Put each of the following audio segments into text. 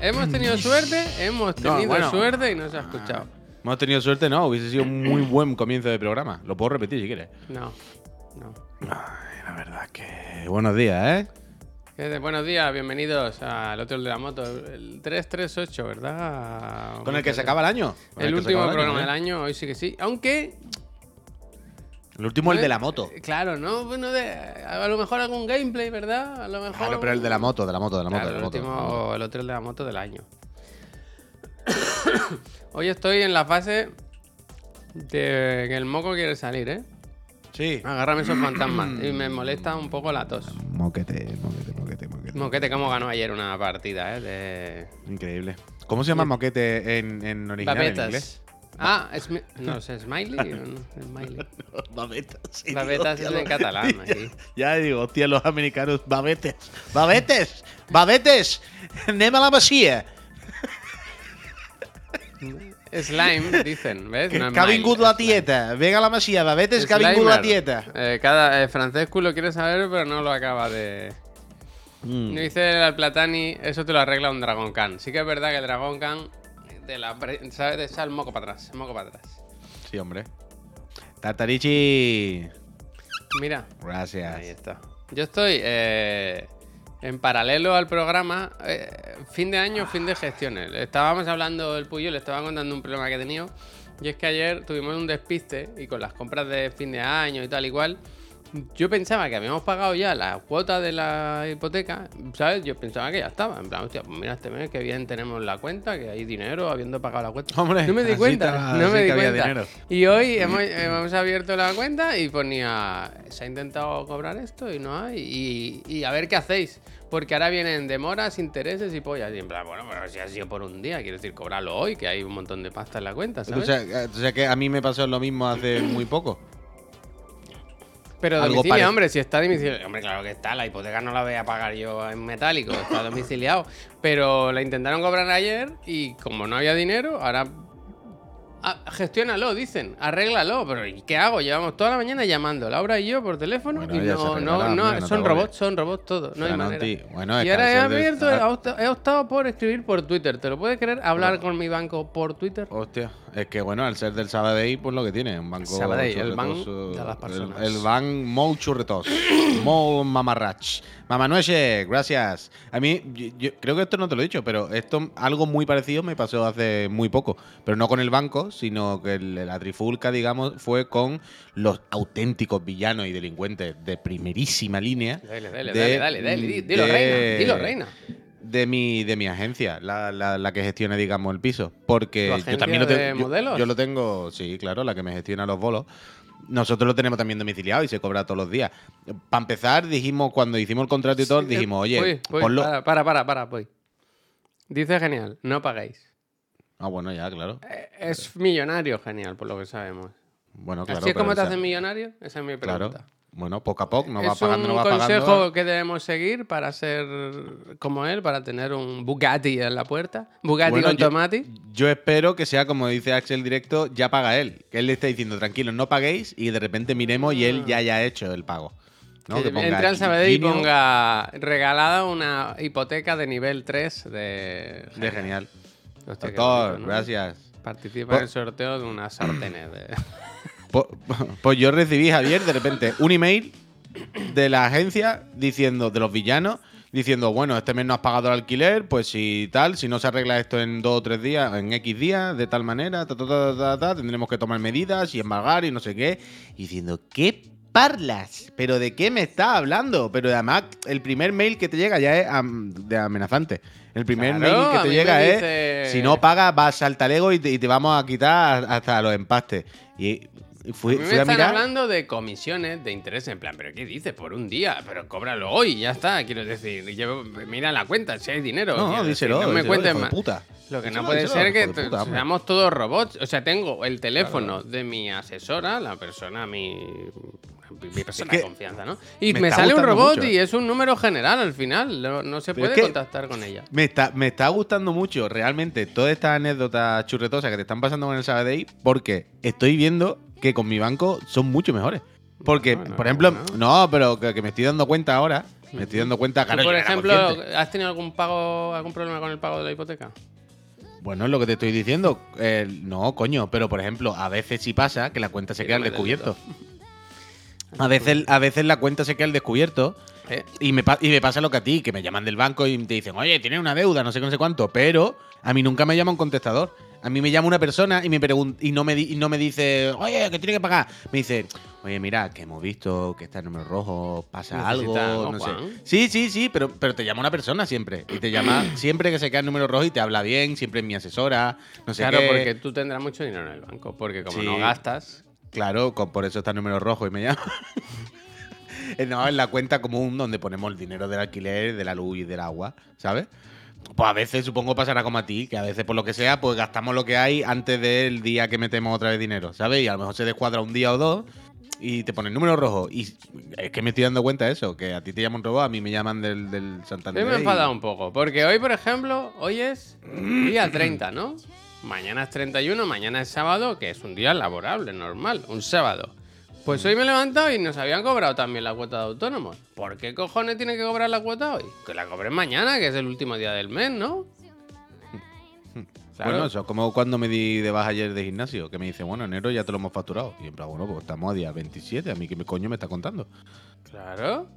Hemos tenido suerte, hemos tenido bueno. suerte y no se ha escuchado. Hemos tenido suerte, no, hubiese sido un muy buen comienzo de programa. Lo puedo repetir si quieres. No, no. Ay, la verdad que. Buenos días, ¿eh? ¿Qué de- Buenos días, bienvenidos al otro de la moto, el 338, ¿verdad? Con el que se acaba el año. El último programa ¿eh? del año, hoy sí que sí. Aunque, El último, el de la moto. eh, claro, ¿no? Bueno, de- a lo mejor algún gameplay, ¿verdad? A lo mejor. Claro, pero el de la moto, de la moto, de la moto. Claro, de el la moto. último, el otro de la moto del año. Hoy estoy en la fase de que el moco quiere salir, ¿eh? Sí. Agárrame esos fantasmas. Y me molesta un poco la tos. Moquete, moquete, moquete, moquete. Moquete, como ganó ayer una partida, ¿eh? De Increíble. ¿Cómo se llama moquete en, en original en inglés? Ah, es, no sé, Smiley. o no? Smiley. Babetas. sí, Babetas es en catalán, aquí. Ya digo, hostia, los americanos, babetes. Babetes, babetes. Anem a la masia. Slime, dicen, ¿ves? Que, No que ha vingut la tieta. Venga la masia, babetes, que ha vingut la Slimer. tieta. Eh, cada eh, Francesco lo quiere saber, pero no lo acaba de. Mm. Dice el Platani, eso te lo arregla un Dragon Khan. Sí que es verdad que el Dragon Khan de la pre- ¿sabes? De echar el moco para atrás, el moco para atrás. Sí, hombre. Tartarichi. Mira, Gracias. ahí está. Yo estoy eh, en paralelo al programa, eh, fin de año, fin de gestiones. Estábamos hablando el Puyo, le estaba contando un problema que he tenido. Y es que ayer tuvimos un despiste y con las compras de fin de año y tal y cual. Yo pensaba que habíamos pagado ya la cuota de la hipoteca, ¿sabes? Yo pensaba que ya estaba. En plan, hostia, pues mira este mes que bien tenemos la cuenta, que hay dinero habiendo pagado la cuenta. Hombre, no me di cuenta, estaba- no me di cuenta. dinero. Y hoy hemos, hemos abierto la cuenta y ponía, se ha intentado cobrar esto y no hay. Y, y a ver qué hacéis. Porque ahora vienen demoras, intereses y pollas. Y en plan, bueno, pero si ha sido por un día, quiero decir, cobrarlo hoy, que hay un montón de pasta en la cuenta, O ¿sabes? sea, eh, o sea que a mí me pasó lo mismo hace muy poco. Pero algo domicilio, hombre, si está domicilio. Hombre, claro que está, la hipoteca no la voy a pagar yo en metálico, está domiciliado. Pero la intentaron cobrar ayer y como no había dinero, ahora. Ah, gestiónalo, dicen, arréglalo. Pero ¿y qué hago? Llevamos toda la mañana llamando, Laura y yo por teléfono. Bueno, y no, no, no, son robots, son robots todos, no hay manera. Franoti, Bueno, Y ahora he abierto, ah, he opta- he optado por escribir por Twitter. ¿Te lo puedes creer? Hablar con mi banco por Twitter. Hostia, es que bueno, al ser del Sabadell, pues lo que tiene, un banco Sabadell, el ban churretoso, de las personas. El, el ban molt churretos, molt mamarrach. Mamanueche, gracias. A mí, yo, yo creo que esto no te lo he dicho, pero esto, algo muy parecido me pasó hace muy poco. Pero no con el banco, sino que el- la trifulca, digamos, fue con los auténticos villanos y delincuentes de primerísima línea. Dale, dale, de- dale, dale, dale, di- dilo, de- reina, dilo, reina. de mi, de mi agencia, la, la- la que gestiona, digamos, el piso. Porque ¿Tu yo también lo tengo. yo- modelos? Yo, lo tengo, sí, claro, la que me gestiona los bolos. Nosotros lo tenemos también domiciliado y se cobra todos los días. Para empezar, dijimos, cuando hicimos el contrato y todo, dijimos, eh, oye, voy, voy, ponlo. Para, para, para, para, voy. Dice genial, no paguéis. Ah, bueno, ya, claro. Eh, Es millonario genial, por lo que sabemos. Bueno, claro. ¿Así es como te hacen millonario? Esa es mi Claro. pregunta. Bueno, poco a poco, no va es pagando, un no va consejo pagando. que debemos seguir para ser como él, para tener un Bugatti en la puerta. Bugatti Bueno, con yo- tomate. Yo espero que sea como dice Axel directo, ya paga él. Que él le esté diciendo, tranquilos, no paguéis y de repente miremos y él ya haya hecho el pago. ¿no? Que Que entre al Sabadell y ponga regalada una hipoteca de nivel 3 de... De genial. Hostia, Doctor, gracias. Participa en el sorteo de unas sartenes. De... Pues yo recibí, Javier, de repente un email de la agencia diciendo, de los villanos, diciendo, bueno, este mes no has pagado el alquiler, pues si tal, si no se arregla esto en dos o tres días, en X días, de tal manera, ta, ta, ta, ta, ta, tendremos que tomar medidas y embargar y no sé qué. Y diciendo, ¿qué parlas? ¿Pero de qué me estás hablando? Pero además, el primer mail que te llega ya es de amenazante. El primer Claro, mail que te llega es, dice- si no pagas, vas al talego y te, y te vamos a quitar hasta los empastes. Y fui, A mí me fui a están mirar. hablando de comisiones, de interés, en plan, ¿pero qué dices? Por un día, pero cóbralo hoy, ya está. Quiero decir, mira la cuenta, si hay dinero. No, no, decir, díselo. no me díselo, cuentes más. puta. Lo que no puede díselo, ser que puta, seamos todos robots. O sea, tengo el teléfono de mi asesora, la persona, mi, mi persona Es de confianza, ¿no? Y me sale un robot mucho. y es un número general al final. No, no se Pero puede contactar con ella. Me está, me está gustando mucho realmente todas estas anécdotas churretosas que te están pasando con el Sabadell porque estoy viendo que con mi banco son mucho mejores. Porque, por ejemplo, no, pero que, que me estoy dando cuenta ahora. Me estoy dando cuenta, ¿Tú, claro, por ejemplo. ¿has tenido algún pago, algún problema con el pago de la hipoteca? Bueno, es lo que te estoy diciendo. Eh, no, coño, pero por ejemplo, a veces sí pasa que la cuenta se queda al descubierto. A veces, a veces la cuenta se queda al descubierto Eh, y me, y me pasa lo que a ti, que me llaman del banco y te dicen, oye, tienes una deuda, no sé qué, no sé cuánto, pero a mí nunca me llama un contestador. A mí me llama una persona y me y no me, di- y no me dice, oye, que tiene que pagar. Me dice, oye, mira, que hemos visto que está el número rojo, pasa algo, Necesita algo, no sé. Sí, sí, sí, pero, pero te llama una persona siempre. Y te llama siempre que se queda el número rojo y te habla bien, siempre es mi asesora, no sé claro, qué. porque tú tendrás mucho dinero en el banco, porque como Sí. no gastas, Claro, con- por eso está el número rojo y me llama. Eh, no, en la cuenta común donde ponemos el dinero del alquiler, de la luz y del agua, ¿sabes? Pues a veces supongo pasará como a ti, que a veces por lo que sea, pues gastamos lo que hay antes del día que metemos otra vez dinero, ¿sabes? Y a lo mejor se descuadra un día o dos y te pone el número rojo. Y es que me estoy dando cuenta de eso, que a ti te llaman robo, a mí me llaman del, del Santander. Me he y- un poco, porque hoy, por ejemplo, hoy es día 30, ¿no? Mañana es 31, mañana es sábado, que es un día laborable, normal, un sábado. Pues hoy me he levantado y nos habían cobrado también la cuota de autónomos. ¿Por qué cojones tiene que cobrar la cuota hoy? Que la cobren mañana, que es el último día del mes, ¿no? Claro. Bueno, eso es como cuando me di de baja ayer de gimnasio, que me dice, bueno, enero ya te lo hemos facturado. Y en plan, bueno, pues estamos a día 27, a mí que me coño me está contando. Claro.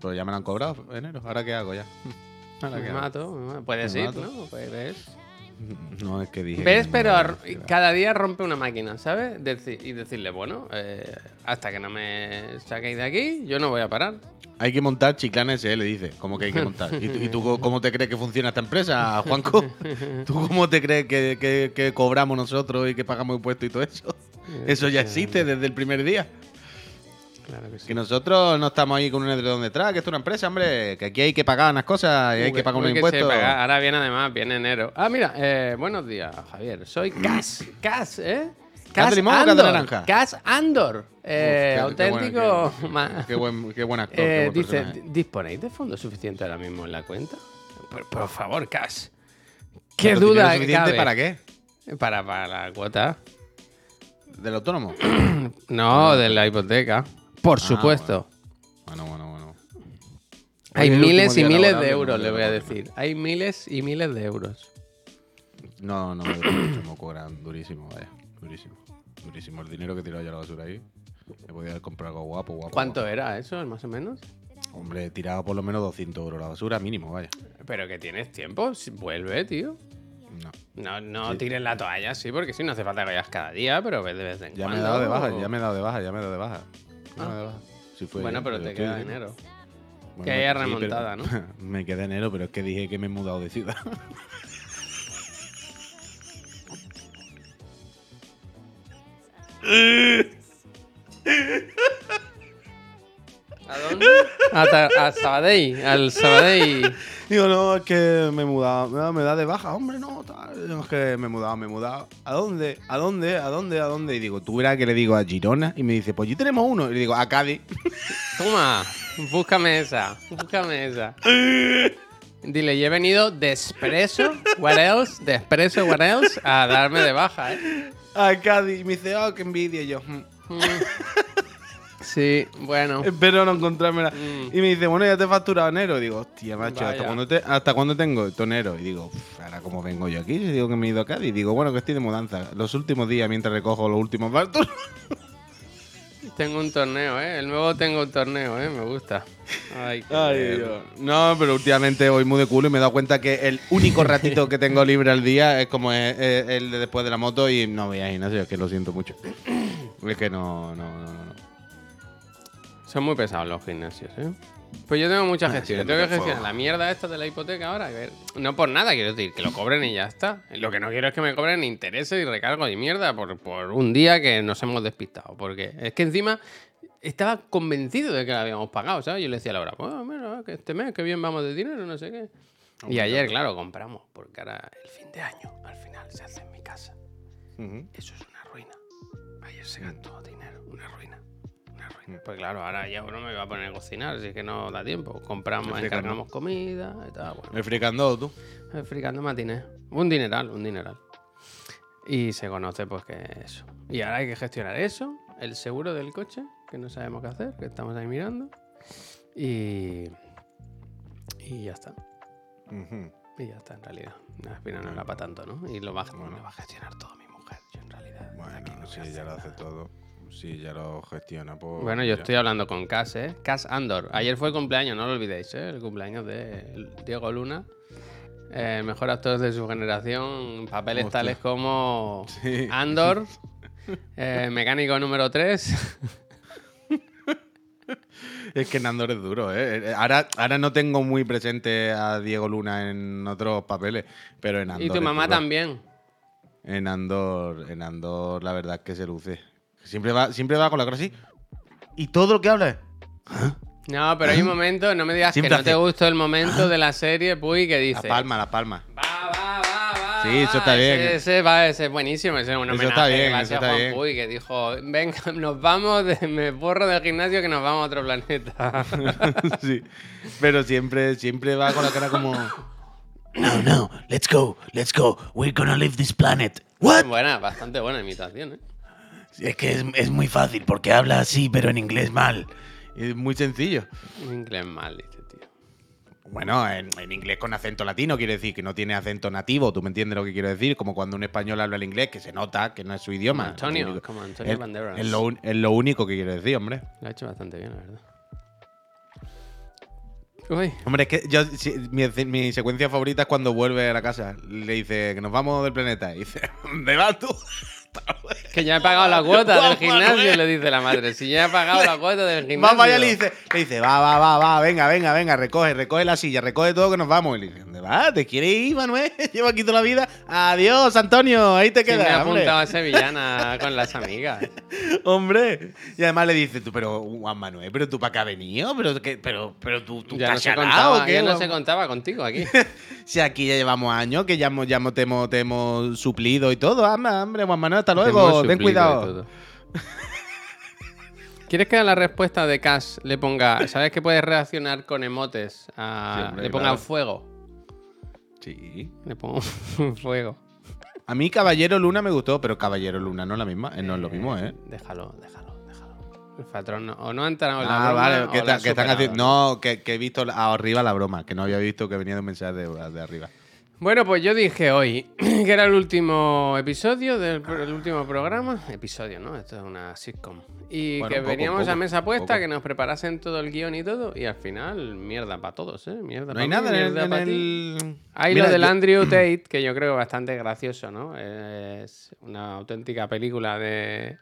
Pues ya me lo han cobrado enero, ¿ahora qué hago ya? ¿Ahora qué Me hago? mato, me mato. Puedes Me ir, mato. ¿no? Pues ves. No, es que dije. ¿Ves? que Pero no, cada día rompe una máquina, ¿sabes? Deci- y decirle, bueno, eh, hasta que no me saquéis de aquí, yo no voy a parar. Hay que montar Chiclana SL, dice. ¿Cómo que hay que montar? ¿Y, tú- y tú co- cómo te crees que funciona esta empresa, Juanco? ¿Tú cómo te crees que, que- que cobramos nosotros y que pagamos impuestos y todo eso? Eso ya existe desde el primer día. Claro que sí. Que nosotros no estamos ahí con un edredón detrás, que esto es una empresa, hombre. Que aquí hay que pagar unas cosas y hay que pagar unos impuestos. Ahora viene además, viene enero. Ah, mira, eh, buenos días, Javier. Soy Cas, Cas, ¿eh? ¿Cas de limón o de Andor. naranja? Cas Andor. Eh, Uf, qué- auténtico. qué- buen, qué buen actor. Eh, dice, personaje. ¿disponéis de fondos suficientes ahora mismo en la cuenta? Por, por favor, Cas. ¿Qué ¿Pero duda suficiente cabe? ¿Para qué? Para, para la cuota. ¿Del autónomo? No, de la hipoteca. Por Ah, supuesto. Bueno, bueno, bueno. Hay miles y miles de euros, le voy a decir. Hay miles y miles de euros. No, no, mucho, me cobran durísimo, vaya. Durísimo. Durísimo. El dinero que he tirado ya a la basura ahí. Me podía haber comprado algo guapo, guapo. ¿Cuánto guapo. era eso, más o menos? Hombre, he tirado por lo menos 200 euros a la basura, mínimo, vaya. Pero que tienes tiempo, si- vuelve, tío. No. No, no tires la toalla, sí, porque sí, no hace falta que vayas cada día, pero ves de vez en Ya cuando. he ya me he dado de baja, ya me he dado de baja. Ya me he dado de baja. Sí fue Bueno, pero te estoy- queda dinero. Bueno, que haya sí, pero- remontada, ¿no? me queda enero, pero es que dije que me he mudado de ciudad. ¿A dónde? A, Ta- a Sabadell, al Sabadell. Digo, no, es que me he mudado. Me da, me da de baja, hombre, no, tal. Es que me he mudado, me he mudado. ¿A dónde? ¿A dónde? ¿A dónde? ¿A dónde? Y digo, tú verás que le digo a Girona. Y me dice, pues allí tenemos uno. Y le digo, a Cádiz. Toma, búscame esa, búscame esa. Dile, yo he venido de Expreso, what else, de Expreso, what else, a darme de baja, ¿eh? a Cádiz. Y me dice, oh, qué envidia. Y yo, "Mm, Sí, bueno. espero no encontrármela. Mm. Y me dice, bueno, ya te he facturado enero. Y digo, hostia, macho, ¿hasta cuándo, te- ¿hasta cuándo tengo enero? Y digo, "Uf, ahora cómo vengo yo aquí. Y digo que me he ido a Cádiz. Y digo, bueno, que estoy de mudanza. Los últimos días mientras recojo los últimos bastos. Tengo un torneo, ¿eh? El nuevo tengo un torneo, ¿eh? Me gusta. Ay, qué Ay. Dios. No, pero últimamente voy muy de culo y me he dado cuenta que el único ratito que tengo libre al día es como es el de después de la moto y no voy a gimnasio, es que lo siento mucho. Es que no, no, no, no. Son muy pesados los gimnasios, ¿eh? Pues yo tengo muchas gestiones. sí, tengo que gestionar la mierda esta de la hipoteca ahora. No por nada, quiero decir, que lo cobren y ya está. Lo que no quiero es que me cobren intereses y recargo de mierda por, por un día que nos hemos despistado. Porque es que encima estaba convencido de que la habíamos pagado, ¿sabes? Yo le decía a Laura, pues mira, que este mes, que bien vamos de dinero, no sé qué. Y ayer, claro, compramos, porque ahora el fin de año, al final, se hace en mi casa. Ujú. Eso es una ruina. Ayer se gastó dinero, una ruina. Pues claro, ahora ya uno me va a poner a cocinar, así que no da tiempo. Compramos, encargamos comida y tal. Bueno, El fricandó, tú. el fricando matiné. Un dineral, un dineral. Y se conoce pues que eso. Y ahora hay que gestionar eso, el seguro del coche que no sabemos qué hacer, que estamos ahí mirando. Y. Y ya está. Y ya está, en realidad. Al final no era para tanto, ¿no? Y lo va, lo va a gestionar todo mi mujer. Yo en realidad. Bueno, no si voy a ella lo hace nada. todo, si ella lo gestiona, pues. Bueno, yo ya. estoy hablando con Cas, ¿eh? Cas Andor. Ayer fue el cumpleaños, no lo olvidéis, ¿eh? El cumpleaños de Diego Luna. eh, mejor actor de su generación. Papeles Hostia. tales como Sí. Andor, eh, Mecánico número 3. Es que Nandor es duro, ¿eh? Ahora, ahora no tengo muy presente a Diego Luna en otros papeles, pero en Andor. y tu mamá también. En Andor, en Andor, la verdad es que se luce. Siempre va, siempre va con la cara así. Y todo lo que habla es. No, pero hay un momento, no me digas Siempre que no te gustó el momento de la serie, Puy, que La dice. palma, la palma. Va, va, va, va. Sí, eso está bien. Ese, ese va, ese es buenísimo. Ese es un Eso está bien, eso está Juan bien. Puy, que dijo, venga, nos vamos, de, me borro del gimnasio que nos vamos a otro planeta. sí. Pero siempre, siempre va con la cara como. No, no, let's go, let's go. We're gonna leave this planet. What? buena, bastante buena imitación, ¿eh? Es que es, es muy fácil porque habla así, pero en inglés mal. Es muy sencillo. En inglés mal, dice, tío. Bueno, en, en inglés con acento latino quiere decir que no tiene acento nativo, tú me entiendes lo que quiero decir, como cuando un español habla el inglés, que se nota que no es su idioma. Antonio, Es lo único- como Antonio es- Banderas. Es lo, es lo único que quiero decir, hombre. Lo ha hecho bastante bien, la verdad. Uy, Hombre, es que yo, si- mi, mi secuencia favorita es cuando vuelve a la casa. Le dice que nos vamos del planeta. Y dice, ¿dónde vas tú? Que ya he pagado la cuota del gimnasio, le dice la madre. Si ya he pagado la cuota del gimnasio. Vamos allá, le dice, le dice, va, va, va, va, venga, venga, venga, recoge, recoge la silla, recoge todo que nos vamos. Y le dice, ¿dónde vas? ¿Te quieres ir, Manuel? Llevo aquí toda la vida. Adiós, Antonio, ahí te Sí, me ha quedas, hombre. apuntado a sevillana con las amigas. Hombre. Y además le dice, tú, pero Juan Manuel, pero tú para qué has venido, pero, que, pero, pero tú, tú Ya no se contaba, ¿o qué, ya no se contaba contigo aquí. Si aquí ya llevamos años que ya, hemos- ya te, hemos, te hemos suplido y todo. Hombre, Juan Manuel, hasta luego. suplido Ten cuidado. ¿Quieres que a la respuesta de Cash le ponga, sabes que puedes reaccionar con emotes? a- Sí, hombre, le ponga claro. fuego. Sí. Le pongo un fuego. A mí Caballero Luna me gustó, pero Caballero Luna no es la misma, eh, no es lo mismo, ¿eh? Déjalo, déjalo, déjalo. El patrón no, o no ha entrado en la Ah, broma, vale, que, ta- están haciendo. No, que, que he visto arriba la broma, que no había visto que venía de un mensaje de, de arriba. Bueno, pues yo dije hoy que era el último episodio del el último programa. Episodio, ¿no? Esto es una sitcom. Y Bueno, que poco, veníamos poco, a mesa puesta, poco. que nos preparasen todo el guion y todo. Y al final, mierda para todos, ¿eh? Mierda No hay mí, nada en el. mierda en pa' ti. el- Hay Mira, lo del yo- Andrew Tate, que yo creo bastante gracioso, ¿no? Es una auténtica película de.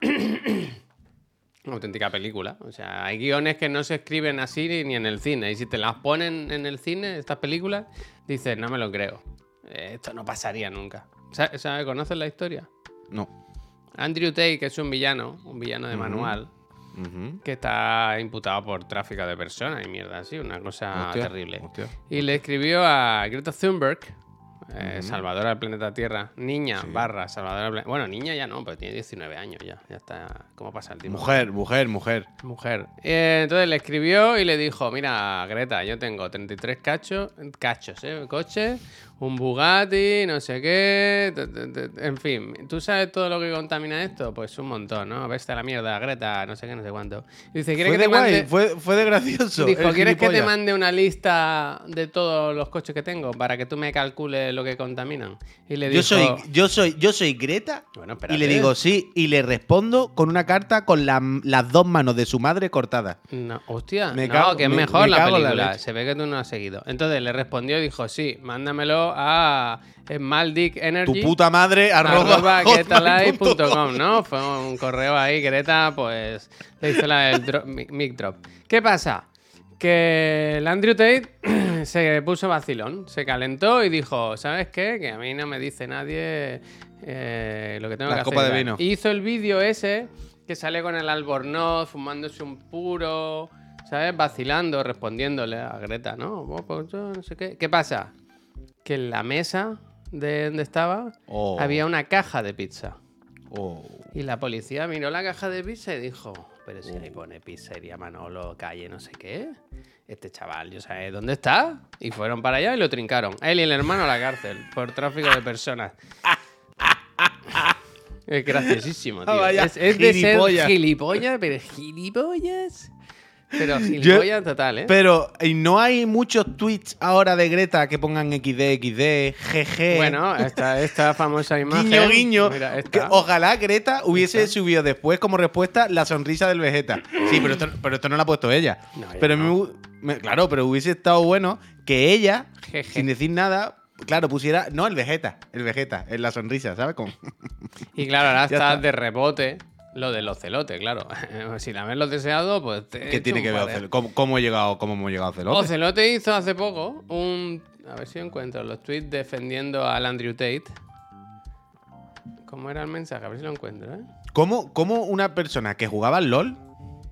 una auténtica película. O sea, hay guiones que no se escriben así ni en el cine. Y si te las ponen en el cine, estas películas, dices, no me lo creo. Eh, Esto no pasaría nunca. ¿Sabes? ¿Sabe? ¿Conoces la historia? No. Andrew Tate, que es un villano, un villano de manual, que está imputado por tráfico de personas y mierda así, una cosa Hostia, terrible. hostia. Y le escribió a Greta Thunberg, eh, salvadora del planeta Tierra, niña barra salvadora del planeta... Bueno, niña ya no, pero tiene 19 años ya, ya está... ¿Cómo pasa el tiempo? Mujer, mujer, mujer. Mujer. Eh, entonces le escribió y le dijo, mira, Greta, yo tengo 33 cachos, cachos, ¿eh? Coches, un Bugatti, no sé qué, en fin. ¿Tú sabes todo lo que contamina esto? Pues un montón, ¿no? Veste a la mierda, Greta, no sé qué, no sé cuánto. Dice, ¿quieres Fue que de te mande...? fue, fue de gracioso. Dijo, ¿quieres que te mande una lista de todos los coches que tengo para que tú me calcules lo que contaminan? Y le dijo, Yo soy, yo soy, yo soy Greta Bueno, y le digo sí y le respondo con una carta con la- las dos manos de su madre cortadas. No, hostia, Me no, cago- que es me- mejor me la la película. leche. Se ve que tú no has seguido. Entonces le respondió y dijo, sí, mándamelo a Maldick Energy. Tu puta madre arroba, arroba ¿no? Fue un correo ahí, Greta, pues le hizo la del mic drop. ¿Qué pasa? Que el Andrew Tate se puso vacilón, se calentó y dijo, ¿sabes qué? Que a mí no me dice nadie eh, lo que tengo Las que hacer. de y tal". vino. Hizo el vídeo ese que sale con el albornoz, fumándose un puro, ¿sabes? Vacilando, respondiéndole a Greta, ¿no? "Oh, pues yo no sé qué. ¿Qué pasa? Que en la mesa de donde estaba Oh. había una caja de pizza. Oh. Y la policía miró la caja de pizza y dijo, pero si ahí pone pizzería Manolo, calle, no sé qué. Este chaval, yo sé dónde está. Y fueron para allá y lo trincaron. Él y el hermano a la cárcel por tráfico de personas. Es graciosísimo, tío. Ah, es, es de ser gilipollas, pero gilipollas. Pero gilipollas total, ¿eh? Pero ¿y no hay muchos tweets ahora de Greta que pongan XD, XD, GG. Bueno, esta, esta famosa imagen. Guiño, guiño. Mira, Que ojalá Greta hubiese subido después como respuesta la sonrisa del Vegeta. Sí, pero esto, pero esto no lo ha puesto ella. No, pero no. me claro, pero hubiese estado bueno que ella, sin decir nada, claro, pusiera. No, el Vegeta. El Vegeta, en la sonrisa, ¿sabes? Como- Y claro, ahora está, está. de rebote lo del ocelote, claro. si la haberlo deseado, pues. te ¿Qué tiene que ver. Ocelote? ¿Cómo, cómo he llegado, ¿Cómo hemos llegado a Ocelote? Ocelote hizo hace poco un. A ver si encuentro los tweets defendiendo al Andrew Tate. ¿Cómo era el mensaje? A ver si lo encuentro, ¿eh? ¿Cómo, cómo una persona que jugaba al LOL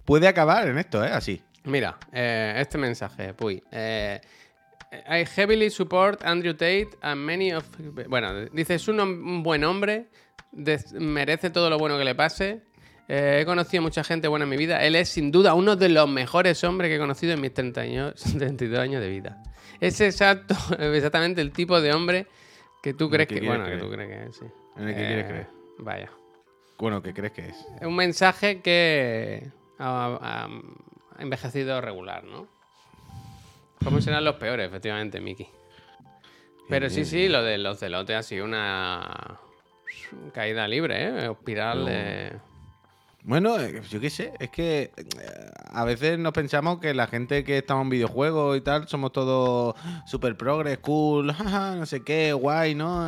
puede acabar en esto, eh? Así. Mira, eh, este mensaje, Puy. Eh, I heavily support Andrew Tate and many of. Bueno, dice: es un, buen hombre, merece todo lo bueno que le pase. Eh, he conocido mucha gente buena en mi vida. Él es sin duda uno de los mejores hombres que he conocido en mis 30 años, 32 años de vida. Es exacto, exactamente el tipo de hombre que tú crees que que. Bueno, que tú crees que es, sí. En el que quieres Eh, creer. Vaya. Bueno, ¿qué crees que es? Es un mensaje que ha, envejecido regular, ¿no? ¿Cómo serán los peores, efectivamente, Miki? Pero sí, sí, lo de los celotes ha sido una caída libre, ¿eh? Espiral de... Bueno, eh, yo qué sé, es que eh, a veces nos pensamos que la gente que estamos en videojuegos y tal somos todos super progres, cool, jaja, no sé qué, guay, ¿no?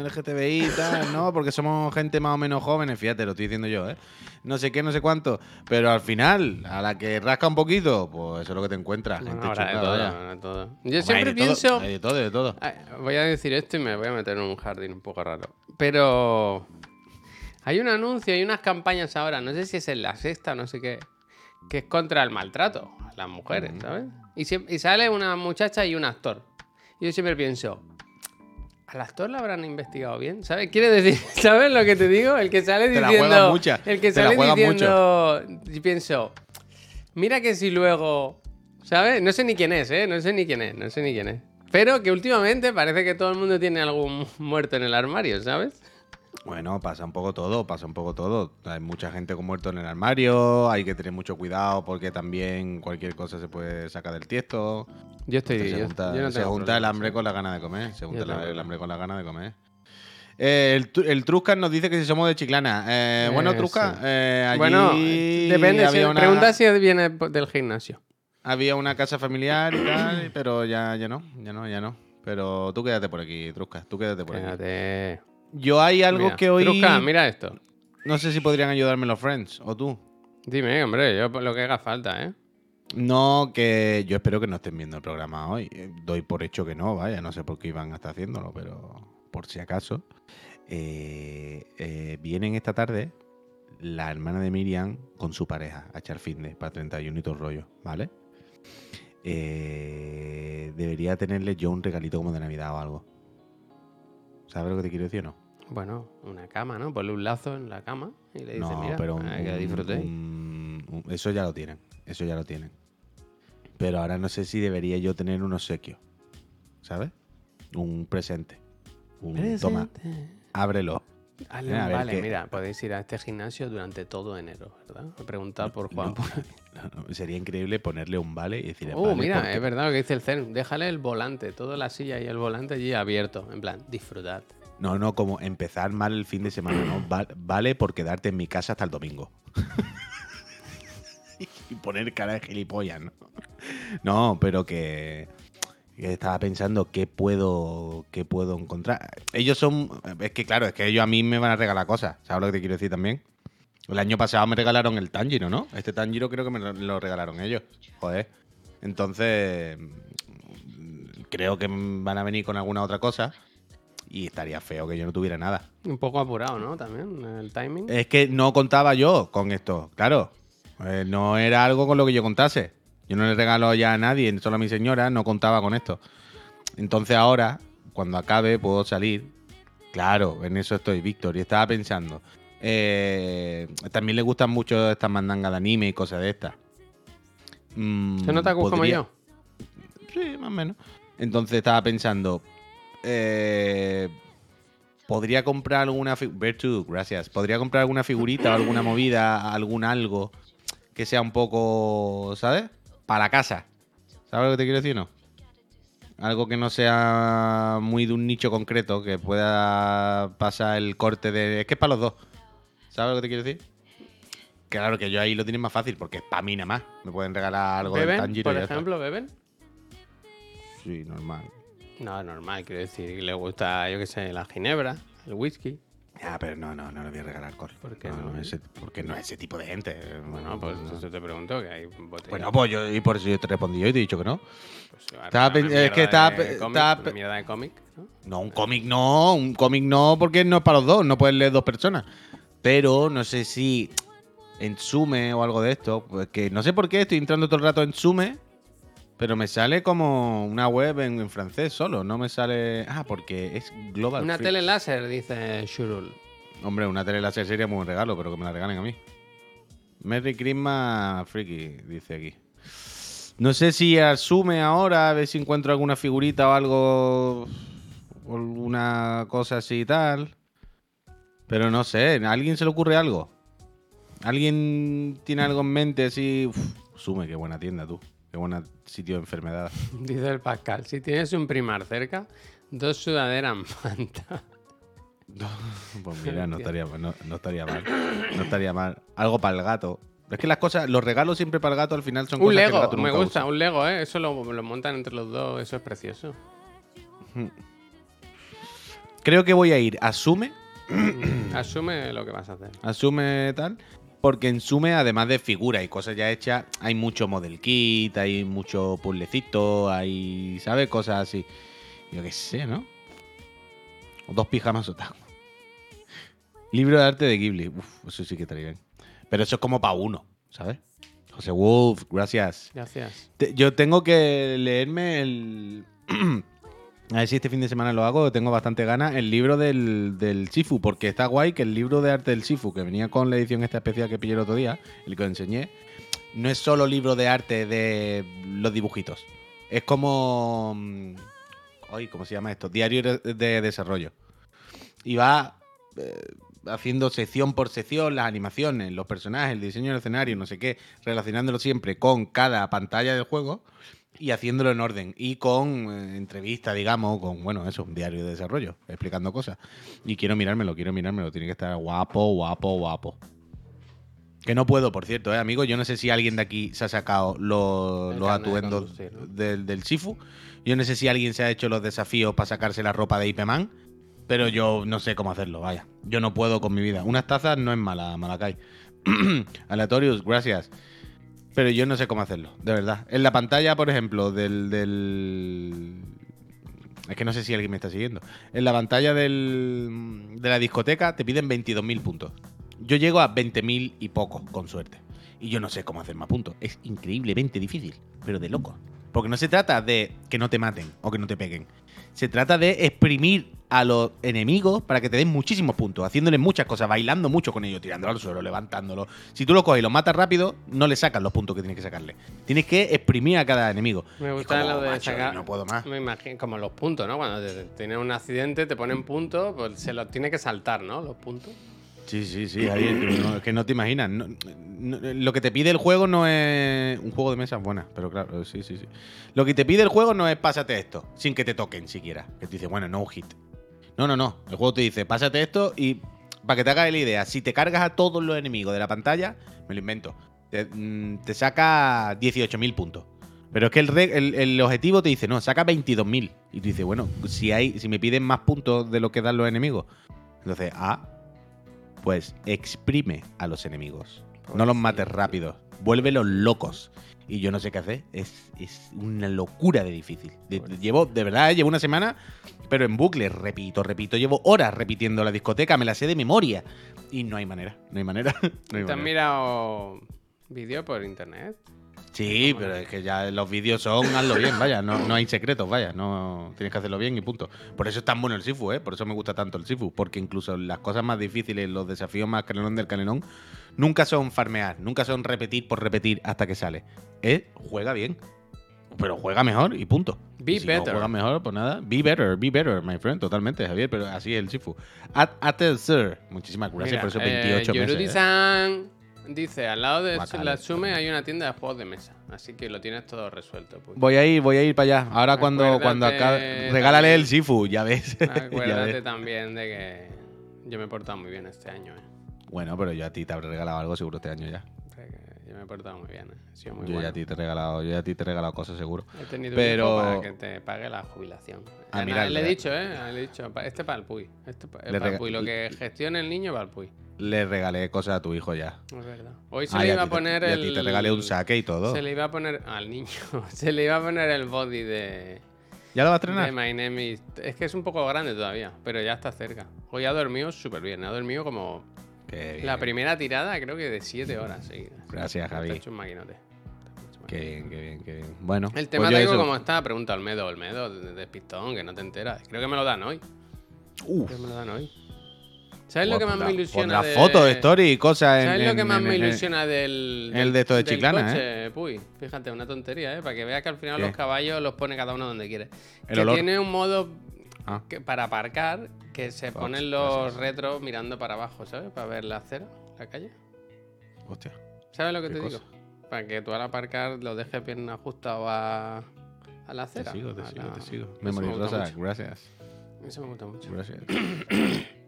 Eh, LGTBI y tal, ¿no? Porque somos gente más o menos jóvenes, fíjate, lo estoy diciendo yo, ¿eh? No sé qué, no sé cuánto, pero al final, a la que rasca un poquito, pues eso es lo que te encuentras, Bueno, gente de todo, de todo. Yo Hombre, siempre de pienso... de todo, de todo. Ay, Voy a decir esto y me voy a meter en un jardín un poco raro. Pero hay un anuncio, hay unas campañas ahora, no sé si es en la sexta o no sé qué, que es contra el maltrato a las mujeres, ¿sabes? Y, siem- y sale una muchacha y un actor. Y yo siempre pienso, ¿al actor lo habrán investigado bien? ¿Sabes? Quiere decir, ¿sabes lo que te digo? El que sale Te la diciendo... mucha, El que te la sale juegas diciendo... Y pienso, mira que si luego... ¿Sabes? No sé ni quién es, ¿eh? No sé ni quién es, no sé ni quién es. Pero que últimamente parece que todo el mundo tiene algún muerto en el armario, ¿sabes? Bueno, pasa un poco todo, pasa un poco todo. Hay mucha gente con muerto en el armario, hay que tener mucho cuidado porque también cualquier cosa se puede sacar del tiesto. Yo estoy... se yo- junta, yo no se junta el hambre con la gana de comer. Se junta la- el hambre con la gana de comer. Eh, el, el Truscan nos dice que si somos de Chiclana. Eh, bueno, Trusca, eh, allí Bueno, depende. Si, una, Pregunta si viene del gimnasio. había una casa familiar y tal, pero ya, ya no, ya no, ya no. Pero tú quédate por aquí, Trusca, tú quédate por aquí. Quédate. Yo hay algo Mira, que hoy... Trusca, mira esto. No sé si podrían ayudarme los friends, o tú. Dime, hombre, yo por lo que haga falta, ¿eh? No, que yo espero que no estén viendo el programa hoy. Eh, Doy por hecho que no, vaya, no sé por qué iban a estar haciéndolo, pero por si acaso. Eh, eh, vienen esta tarde la hermana de Miriam con su pareja a echar fitness para 31 y todo el rollo, ¿vale? Eh, debería tenerle yo un regalito como de Navidad o algo. ¿Sabes lo que te quiero decir o no? Bueno, una cama, ¿no? Ponle un lazo en la cama y le dices, No, mira, pero un- que un- eso ya lo tienen. Eso ya lo tienen. Pero ahora no sé si debería yo tener un obsequio. ¿Sabes? Un presente. Un toma, Presente. ábrelo. Mira, a vale, mira, podéis ir a este gimnasio durante todo enero, ¿verdad? Preguntar por Juan. No, no, no, Sería increíble ponerle un vale y decirle. Oh, vale, mira, porque- es verdad lo que dice el CERN. Déjale el volante, toda la silla y el volante allí abierto. En plan, disfrutad. No, no, como empezar mal el fin de semana, ¿no? Va- vale por quedarte en mi casa hasta el domingo. y poner cara de gilipollas, ¿no? No, pero que estaba pensando qué puedo, qué puedo encontrar. Ellos son. Es que claro, es que ellos a mí me van a regalar cosas. ¿Sabes lo que te quiero decir también? El año pasado me regalaron el Tanjiro, ¿no? Este Tanjiro creo que me lo regalaron ellos. Joder. Entonces. Creo que van a venir con alguna otra cosa. Y estaría feo que yo no tuviera nada. Un poco apurado, ¿no? También, el timing. Es que no contaba yo con esto, claro. Eh, no era algo con lo que yo contase. Yo no le regalo ya a nadie, solo a mi señora, no contaba con esto. Entonces ahora, cuando acabe, puedo salir. Claro, en eso estoy, Víctor. Y estaba pensando. eh, también le gustan mucho estas mandangas de anime y cosas de estas. Mm, ¿Se nota como yo? Sí, más o menos. Entonces estaba pensando. eh, podría comprar alguna Bertu, gracias. Podría comprar alguna figurita o alguna movida, algún algo que sea un poco, ¿sabes? Para la casa. ¿Sabes lo que te quiero decir, no? Algo que no sea muy de un nicho concreto, que pueda pasar el corte de. Es que es para los dos. ¿Sabes lo que te quiero decir? Claro que yo ahí lo tienen más fácil, porque es para mí nada más. Me pueden regalar algo de. Tanjiro y Por está. ejemplo, ¿beben? Sí, normal. No, normal, quiero decir. que Le gusta, yo qué sé, la ginebra, el whisky. Ya, pero no, no, no le voy a regalar alcohol. ¿Por qué no? no? ese- porque no es ese tipo de gente. Bueno, pues eso te pregunto, que hay botellas. Bueno, pues yo, y por eso yo te respondí yo y te he dicho que no. Pues, estaba es que estaba una mierda de cómic, ¿no? No, un cómic no, un cómic no, porque no es para los dos, no pueden leer dos personas. Pero no sé si en Sume o algo de esto, pues que no sé por qué estoy entrando todo el rato en Sume, pero me sale como una web en, en francés solo, no me sale. Ah, porque es Global. Una tele láser, dice Shurul. Hombre, una tele láser sería muy buen regalo, pero que me la regalen a mí. Merry Christmas, Freaky, dice aquí. No sé si asume ahora, a ver si encuentro alguna figurita o algo. o alguna cosa así y tal. Pero no sé, ¿a alguien se le ocurre algo? ¿Alguien tiene algo en mente así? Uf, Sume, qué buena tienda tú. Qué buen sitio de enfermedad. Dice el Pascal. Si tienes un primar cerca, dos sudaderas manta. Pues mira, no estaría, no, no estaría mal. No estaría mal. Algo para el gato. Es que las cosas, los regalos siempre para el gato al final son Un cosas que el Lego, gato me nunca gusta, usa. un Lego, ¿eh? Eso lo, lo montan entre los dos, eso es precioso. Creo que voy a ir a Sume, Asume lo que vas a hacer. a Sume tal, porque en Sume, además de figuras y cosas ya hechas, hay mucho model kit, hay mucho puzzlecito, hay, ¿sabes? Cosas así. Yo qué sé, ¿no? O dos pijamas otaku. Libro de arte de Ghibli. Uf, eso sí que estaría bien. Pero eso es como para uno, ¿sabes? José Wolf, gracias. Gracias. Te- yo tengo que leerme el. A ver si este fin de semana lo hago, tengo bastante ganas. El libro del, del Shifu, porque está guay que el libro de arte del Shifu, que venía con la edición esta especial que pillé el otro día, el que os enseñé, no es solo libro de arte de los dibujitos. Es como. mm, Ay, ¿cómo se llama esto? Diario de, de desarrollo. Y va eh, haciendo sección por sección las animaciones, los personajes, el diseño del escenario, no sé qué, relacionándolo siempre con cada pantalla del juego y haciéndolo en orden. Y con eh, entrevista, digamos, con, bueno, eso, un diario de desarrollo, explicando cosas. Y quiero mirármelo, quiero mirármelo. Tiene que estar guapo, guapo, guapo. Que no puedo, por cierto, ¿eh, amigo. Yo no sé si alguien de aquí se ha sacado los, los de atuendos del, del Shifu. Yo no sé si alguien se ha hecho los desafíos para sacarse la ropa de Ipeman. Pero yo no sé cómo hacerlo, vaya. Yo no puedo con mi vida. Unas tazas no es mala, Malakai. Aleatorius, gracias. Pero yo no sé cómo hacerlo, de verdad. En la pantalla, por ejemplo, del, del... Es que no sé si alguien me está siguiendo. En la pantalla del, de la discoteca te piden 22.000 puntos. Yo llego a 20.000 y poco, con suerte. Y yo no sé cómo hacer más puntos. Es increíblemente difícil, pero de loco. Porque no se trata de que no te maten o que no te peguen. Se trata de exprimir a los enemigos para que te den muchísimos puntos, haciéndoles muchas cosas, bailando mucho con ellos, tirándolo al suelo, levantándolo. Si tú lo coges y lo matas rápido, no le sacas los puntos que tienes que sacarle. Tienes que exprimir a cada enemigo. Me gusta como, lo de macho, sacar. No puedo más. Me imagino como los puntos, ¿no? Cuando tienes un accidente, te ponen puntos, pues se los tiene que saltar, ¿no? Los puntos. Sí, sí, sí, ahí es que no, es que no te imaginas. No- no- lo que te pide el juego no es. Un juego de mesa es buena, pero claro, sí, sí, sí. Lo que te pide el juego no es pásate esto, sin que te toquen siquiera. Que te dice, bueno, no hit. No, no, no. El juego te dice, pásate esto y para que te hagas la idea, si te cargas a todos los enemigos de la pantalla, me lo invento, te, mm, te saca 18.000 puntos. Pero es que el, el- el objetivo te dice, no, saca 22.000. Y tú dices, bueno, si, hay, si me piden más puntos de lo que dan los enemigos. Entonces, ah, pues exprime a los enemigos. No los mates rápido. Vuélvelos locos. Y yo no sé qué hacer. Es, es una locura de difícil. De- llevo, de verdad, llevo una semana, pero en bucle. Repito, repito. Llevo horas repitiendo la discoteca. Me la sé de memoria. Y no hay manera. No hay manera. no hay ¿Te has mirado vídeo por internet? Sí, pero es que ya los vídeos son hazlo bien, vaya, no, no hay secretos, vaya, no tienes que hacerlo bien y punto. Por eso es tan bueno el Sifu, ¿eh? Por eso me gusta tanto el Sifu, porque incluso las cosas más difíciles, los desafíos más canelón del canelón, nunca son farmear, nunca son repetir por repetir hasta que sale. Es juega bien, pero juega mejor y punto. Be si better. no mejor, pues nada. Be better, be better, my friend. Totalmente, Javier, pero así es el Shifu. At, at el sir. Muchísimas gracias Mira, por esos eh, 28 meses. ¿eh? Dice, al lado de la Sume hay una tienda de juegos de mesa. Así que lo tienes todo resuelto. pues. Voy a ir, voy a ir para allá. Ahora cuando, Acuérdate cuando acabe. Regálale también. el Shifu, ya ves. Ya Acuérdate ves. también de que yo me he portado muy bien este año. ¿eh? Bueno, pero yo a ti te habré regalado algo seguro este año ya. Yo me he portado muy bien. ¿eh? He sido muy Yo ya bueno. a ti te he regalado, yo ya a ti te he regalado cosas seguro. He tenido Pero- para que te pague la jubilación. Ah, Eh, mira, le he el- dicho, ¿eh? Le he dicho, este para el Puy. Este para el rega- Puy. Lo que gestione el niño va al Puy. Le regalé cosas a tu hijo ya. Es verdad. Hoy se Ah, le iba a te- poner y a el. ti te regalé un saque y todo. Se le iba a poner al niño. Se le iba a poner el body de. ¿Ya lo vas a de estrenar? My Name is- Es que es un poco grande todavía, pero ya está cerca. Hoy ha dormido súper bien. Ha dormido como. Qué bien. La primera tirada, creo que de 7 horas seguidas. Gracias, Javi. hecho un maquinote. Qué bien, qué bien, qué bien. Bueno. El pues tema de eso- cómo está, pregunta Olmedo, Olmedo, de, de pistón, que no te enteras. Creo que me lo dan hoy. Uf. Creo que me lo dan hoy. ¿Sabes lo que más me ilusiona? de- fotos, story y cosas en ¿Sabes lo que en- más en- me ilusiona del, el de esto de Chiclana, coche, Puy? Fíjate, una tontería, ¿eh? Para que veas que al final ¿Qué? los caballos los pone cada uno donde quiere. El que olor. tiene un modo Ah. que- para aparcar que se Fox, ponen los gracias. retros mirando para abajo, ¿sabes? Para ver la acera, la calle. Hostia. ¿Sabes lo que ¿Qué te cosa? digo? Para que tú al aparcar lo dejes bien ajustado a, a la Te acera. sigo, te sigo, la- te sigo. Eso Memory me gusta Rosa, mucho. gracias. Eso me gusta mucho. Gracias.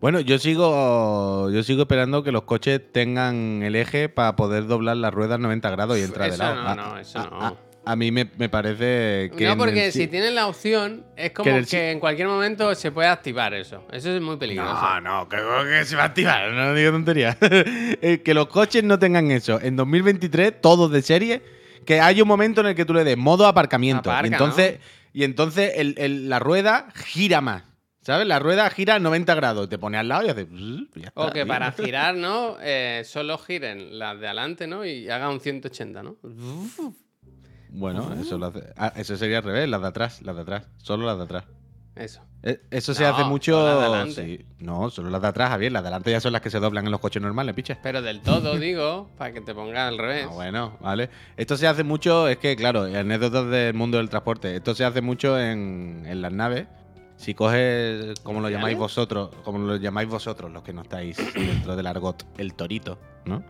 Bueno, yo sigo yo sigo esperando que los coches tengan el eje para poder doblar las ruedas 90 grados y entrar de Eso lado. no, A- no, eso a, no. a- a mí me, me parece que. no, porque el si tienes la opción, es como que en que, cualquier momento se puede activar eso. Eso es muy peligroso. No, no, que, que se va a activar, no digo tontería. Eh, que los coches no tengan eso. En 2023, todos de serie, que hay un momento en el que tú le des modo aparcamiento. Aparca, y entonces, y entonces el- el- la rueda gira más. ¿Sabes? La rueda gira 90 grados. Te pone al lado y hace. O que para girar, ¿no? Eh, solo giren las de adelante, ¿no? Y haga un 180, ¿no? Bueno, eso, lo hace- ah, eso sería al revés, las de atrás, las de atrás. Solo las de atrás. Eso. Eh, Eso se No, hace mucho. sí. No, solo las de atrás, Javier. Las de adelante ya son las que se doblan en los coches normales, picha. Pero del todo, digo, para que te ponga al revés. Ah, bueno, vale. Esto se hace mucho, es que, claro, anécdotas del mundo del transporte. Esto se hace mucho en, en las naves. Si coges, como lo llamáis vosotros, como lo llamáis vosotros, los que no estáis dentro del argot, el torito, ¿no?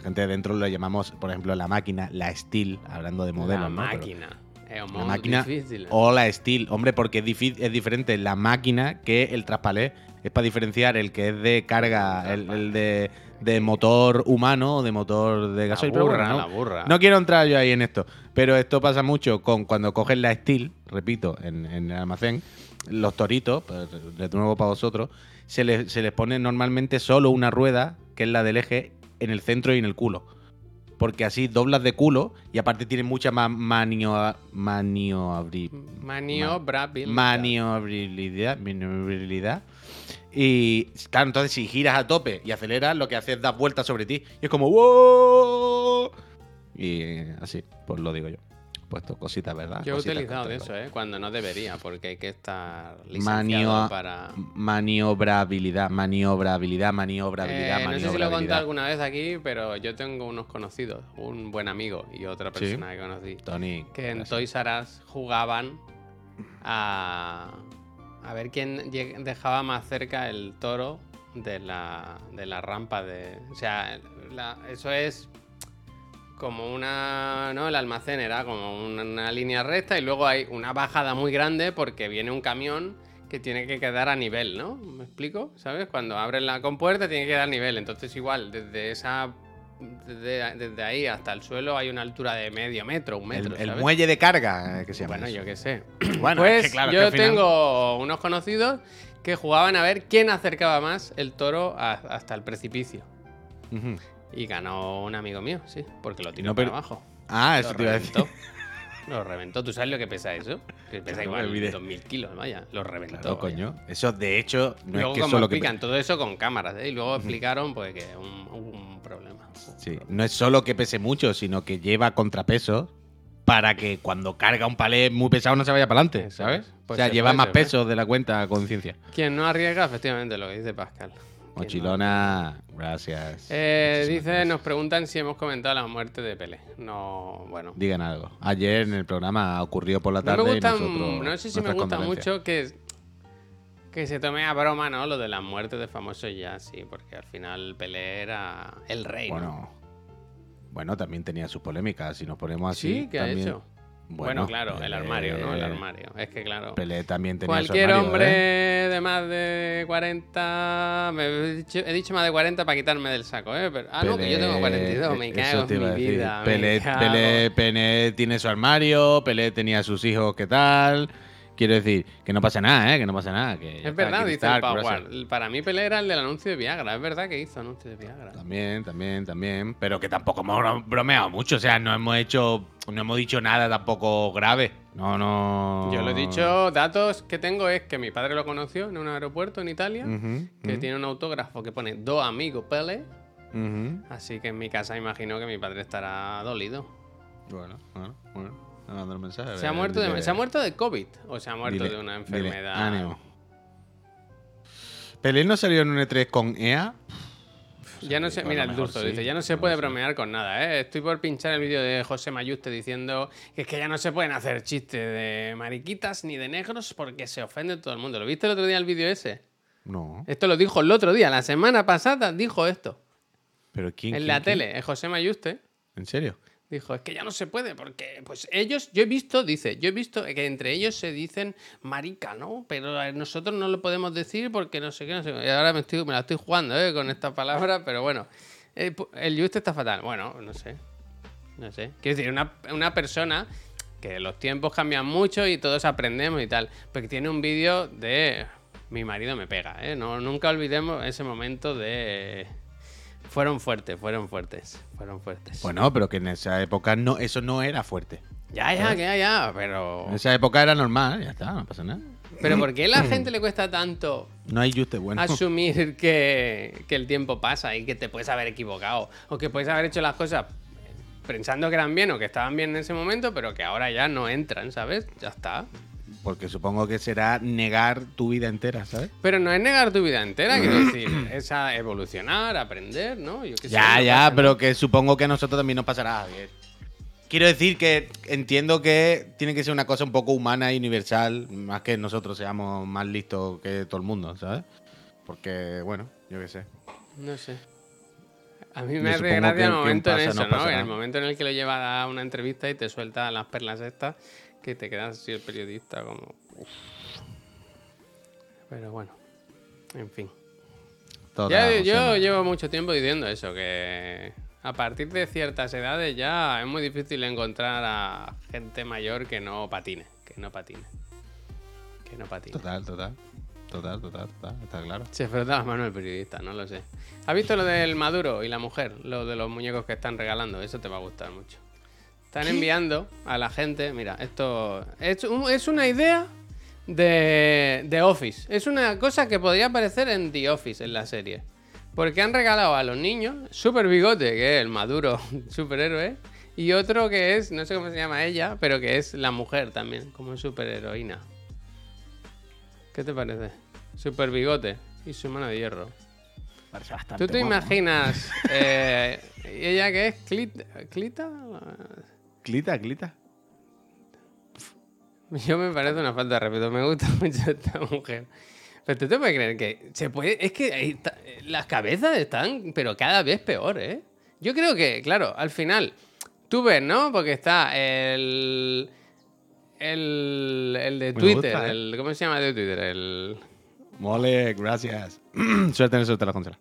La gente de dentro lo llamamos, por ejemplo, la máquina, la steel, hablando de modelos, la ¿no? Pero- máquina. Es la muy máquina difícil. ¿eh? o la steel, hombre, porque es, diferente la máquina que el traspalé. Es para diferenciar el que es de carga, el, el de, de motor humano o de motor de la gasoil. pero burra, no- la burra. no quiero entrar yo ahí en esto, pero esto pasa mucho con cuando coges la steel, repito, en, en el almacén, los toritos, pues, de nuevo para vosotros, se les, se les pone normalmente solo una rueda, que es la del eje, en el centro y en el culo. Porque así doblas de culo y aparte tiene mucha más manio, maniobri- Maniobrabilidad. maniobrabilidad, maniobrabilidad. Y claro, entonces si giras a tope y aceleras, lo que hace es dar vueltas sobre ti. Y es como ¡Wow! Y así, pues lo digo yo. Puesto cositas, ¿verdad? Yo he utilizado de eso, ¿eh? Cuando no debería, porque hay que estar Manio- licenciado para... Maniobrabilidad, maniobrabilidad, maniobrabilidad, Eh, no sé si lo he contado alguna vez aquí, pero yo tengo unos conocidos, un buen amigo y otra Sí. persona que conocí, Tony. que en. Toys R Us jugaban a, a ver quién dejaba más cerca el toro de la, de la rampa de... O sea, la- eso es como una... ¿no? El almacén era como una, una línea recta y luego hay una bajada muy grande porque viene un camión que tiene que quedar a nivel, ¿no? ¿Me explico? ¿Sabes? Cuando abren la compuerta tiene que quedar a nivel. Entonces igual, desde esa... Desde, desde ahí hasta el suelo hay una altura de medio metro, un metro. el, el ¿sabes? muelle de carga, eh, que se llama. Bueno, eso. yo qué sé. Bueno, pues es que claro, es yo que al final- tengo unos conocidos que jugaban a ver quién acercaba más el toro a- hasta el precipicio. Ujú. Y ganó un amigo mío, sí, porque lo tiró No, para abajo. Ah, Lo eso te iba a decir. reventó. Lo reventó. ¿Tú sabes lo que pesa eso? Que pesa Claro, igual evidente. 2000 kilos, vaya. Lo reventó. Claro, vaya. coño. Eso, de hecho, no luego, es que como solo que. explican todo eso con cámaras, ¿eh? Y luego explicaron, pues, que un, un problema. Sí, no es solo que pese mucho, sino que lleva contrapeso para que cuando carga un palé muy pesado no se vaya para adelante, ¿sabes? es. Pues o sea, se lleva puede, más peso de la cuenta a conciencia. Quien no arriesga, efectivamente, lo que dice Pascal. Mochilona, gracias. Eh, dice, gracias. nos preguntan si hemos comentado la muerte de Pelé. No, bueno. Digan algo. Ayer en el programa ocurrió por la No tarde. me y gusta, nosotros- no sé si me gusta mucho que, que se tome a broma, ¿no? Lo de la muerte de famosos ya, sí, porque al final Pelé era el rey, ¿no? Bueno, bueno, también tenía sus polémicas. Si nos ponemos así. Sí, ¿qué ha hecho? Bueno, claro, el armario, ¿no? El armario. Es que claro. Pelé también tenía su Cualquier armario, hombre ¿eh? de más de 40. Me he, dicho, he dicho más de 40 para quitarme del saco, ¿eh? Pero- ah, no, que yo tengo 42. Me cago en mi decir. vida. Pelé. Pelé- Pelé tiene su armario, Pelé tenía sus hijos, ¿qué tal? Quiero decir, que no pasa nada, ¿eh? Que no pasa nada. Que Es verdad, dice el Power. Para mí Pelé era el del anuncio de Viagra. Es verdad que hizo anuncio de Viagra. También, también, también. Pero que tampoco hemos bro- bromeado mucho. O sea, no hemos hecho. No hemos dicho nada tampoco grave. No, no. Yo lo he dicho, datos que tengo es que mi padre lo conoció en un aeropuerto en Italia, que tiene un autógrafo que pone dos amigos Pelé. ujú. Así que en mi casa imagino que mi padre estará dolido. Bueno, bueno, bueno. Me mensaje. ¿Se ha, muerto de, dile- ¿Se ha muerto de COVID o se ha muerto dile- de una dile, enfermedad? ánimo. Pelé no salió en un E3 con EA. Ya no sé, a lo mira el sí, dice, ya no se puede sé. bromear con nada, ¿eh? Estoy por pinchar el vídeo de José Mayuste diciendo que es que ya no se pueden hacer chistes de mariquitas ni de negros porque se ofende todo el mundo. ¿Lo viste el otro día el vídeo ese? No. Esto lo dijo el otro día, la semana pasada dijo esto. ¿Pero quién? En quién, la quién? tele, es José Mayuste. ¿En serio? Dijo, es que ya no se puede, porque pues ellos, yo he visto, dice, yo he visto que entre ellos se dicen marica, ¿no? Pero nosotros no lo podemos decir porque no sé qué, no sé qué. Y ahora me, estoy, me la estoy jugando, ¿eh? Con esta palabra, pero bueno. Eh, pu- El Just está fatal. Bueno, no sé. No sé. Quiero decir, una, una persona que los tiempos cambian mucho y todos aprendemos y tal. Porque tiene un vídeo de mi marido me pega, ¿eh? No, nunca olvidemos ese momento de... Fueron fuertes, fueron fuertes, fueron fuertes. Bueno, pero que en esa época no, eso no era fuerte. Ya, ya, ya, ya, pero... En esa época era normal, ya está, no pasa nada. Pero ¿por qué a la gente le cuesta tanto No hay juste bueno. asumir que, que el tiempo pasa y que te puedes haber equivocado? O que puedes haber hecho las cosas pensando que eran bien o que estaban bien en ese momento, pero que ahora ya no entran, ¿sabes? Ya está. Porque supongo que será negar tu vida entera, ¿sabes? Pero no es negar tu vida entera, quiero decir, es a evolucionar, aprender, ¿no? Yo qué sé, Ya, no ya, pasa pero que supongo que a nosotros también nos pasará, Javier. Quiero decir que entiendo que tiene que ser una cosa un poco humana y universal, más que nosotros seamos más listos que todo el mundo, ¿sabes? Porque, bueno, yo qué sé. No sé. A mí me hace gracia el momento en eso, no ¿no? En el momento en el que lo lleva a una entrevista y te suelta las perlas estas, que te quedas así el periodista como... uf. Pero bueno, en fin. Ya, yo llevo mucho tiempo diciendo eso, que a partir de ciertas edades ya es muy difícil encontrar a gente mayor que no patine, que no patine. Que no patine. Total, total. Total, total, total, está claro. Se frota las manos el periodista, no lo sé. ¿Has visto lo del Maduro y la mujer? Lo de los muñecos que están regalando. Eso te va a gustar mucho. Están enviando a la gente. Mira, esto es, un- es una idea de, de Office. Es una cosa que podría aparecer en The Office, en la serie. Porque han regalado a los niños Super Bigote, que es el Maduro superhéroe. Y otro que es, no sé cómo se llama ella, pero que es la mujer también, como superheroína. ¿Qué te parece? Super bigote y su mano de hierro. Parece bastante ¿Tú te imaginas eh, ella que es Clit- Clita? Clita, clita. Yo me parece una falta de respeto. Me gusta mucho esta mujer. Pero tú te puedes creer que se puede. Es que está- las cabezas están, pero cada vez peor, ¿eh? Yo creo que, claro, al final, tú ves, ¿no? Porque está el. El, el de Me Twitter. gusta, ¿eh? el, ¿Cómo se llama el de Twitter? El. Mole, gracias. suerte en suerte la consola.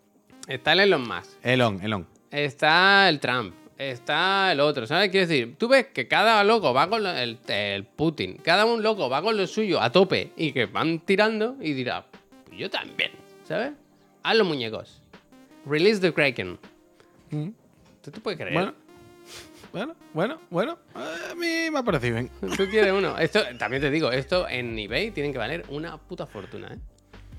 Está el Elon Musk. Elon, Elon. Está el Trump. Está el otro, ¿sabes? Quiero decir, tú ves que cada loco va con lo- el, el Putin, cada un loco va con lo suyo a tope y que van tirando y dirá, "Pues yo también, ¿sabes? Haz los muñecos. Release the Kraken. ¿Tú te puedes creer? Bueno, bueno, bueno, bueno. A mí me ha parecido bien. Tú quieres uno. Esto, también te digo, esto en eBay tienen que valer una puta fortuna, ¿eh?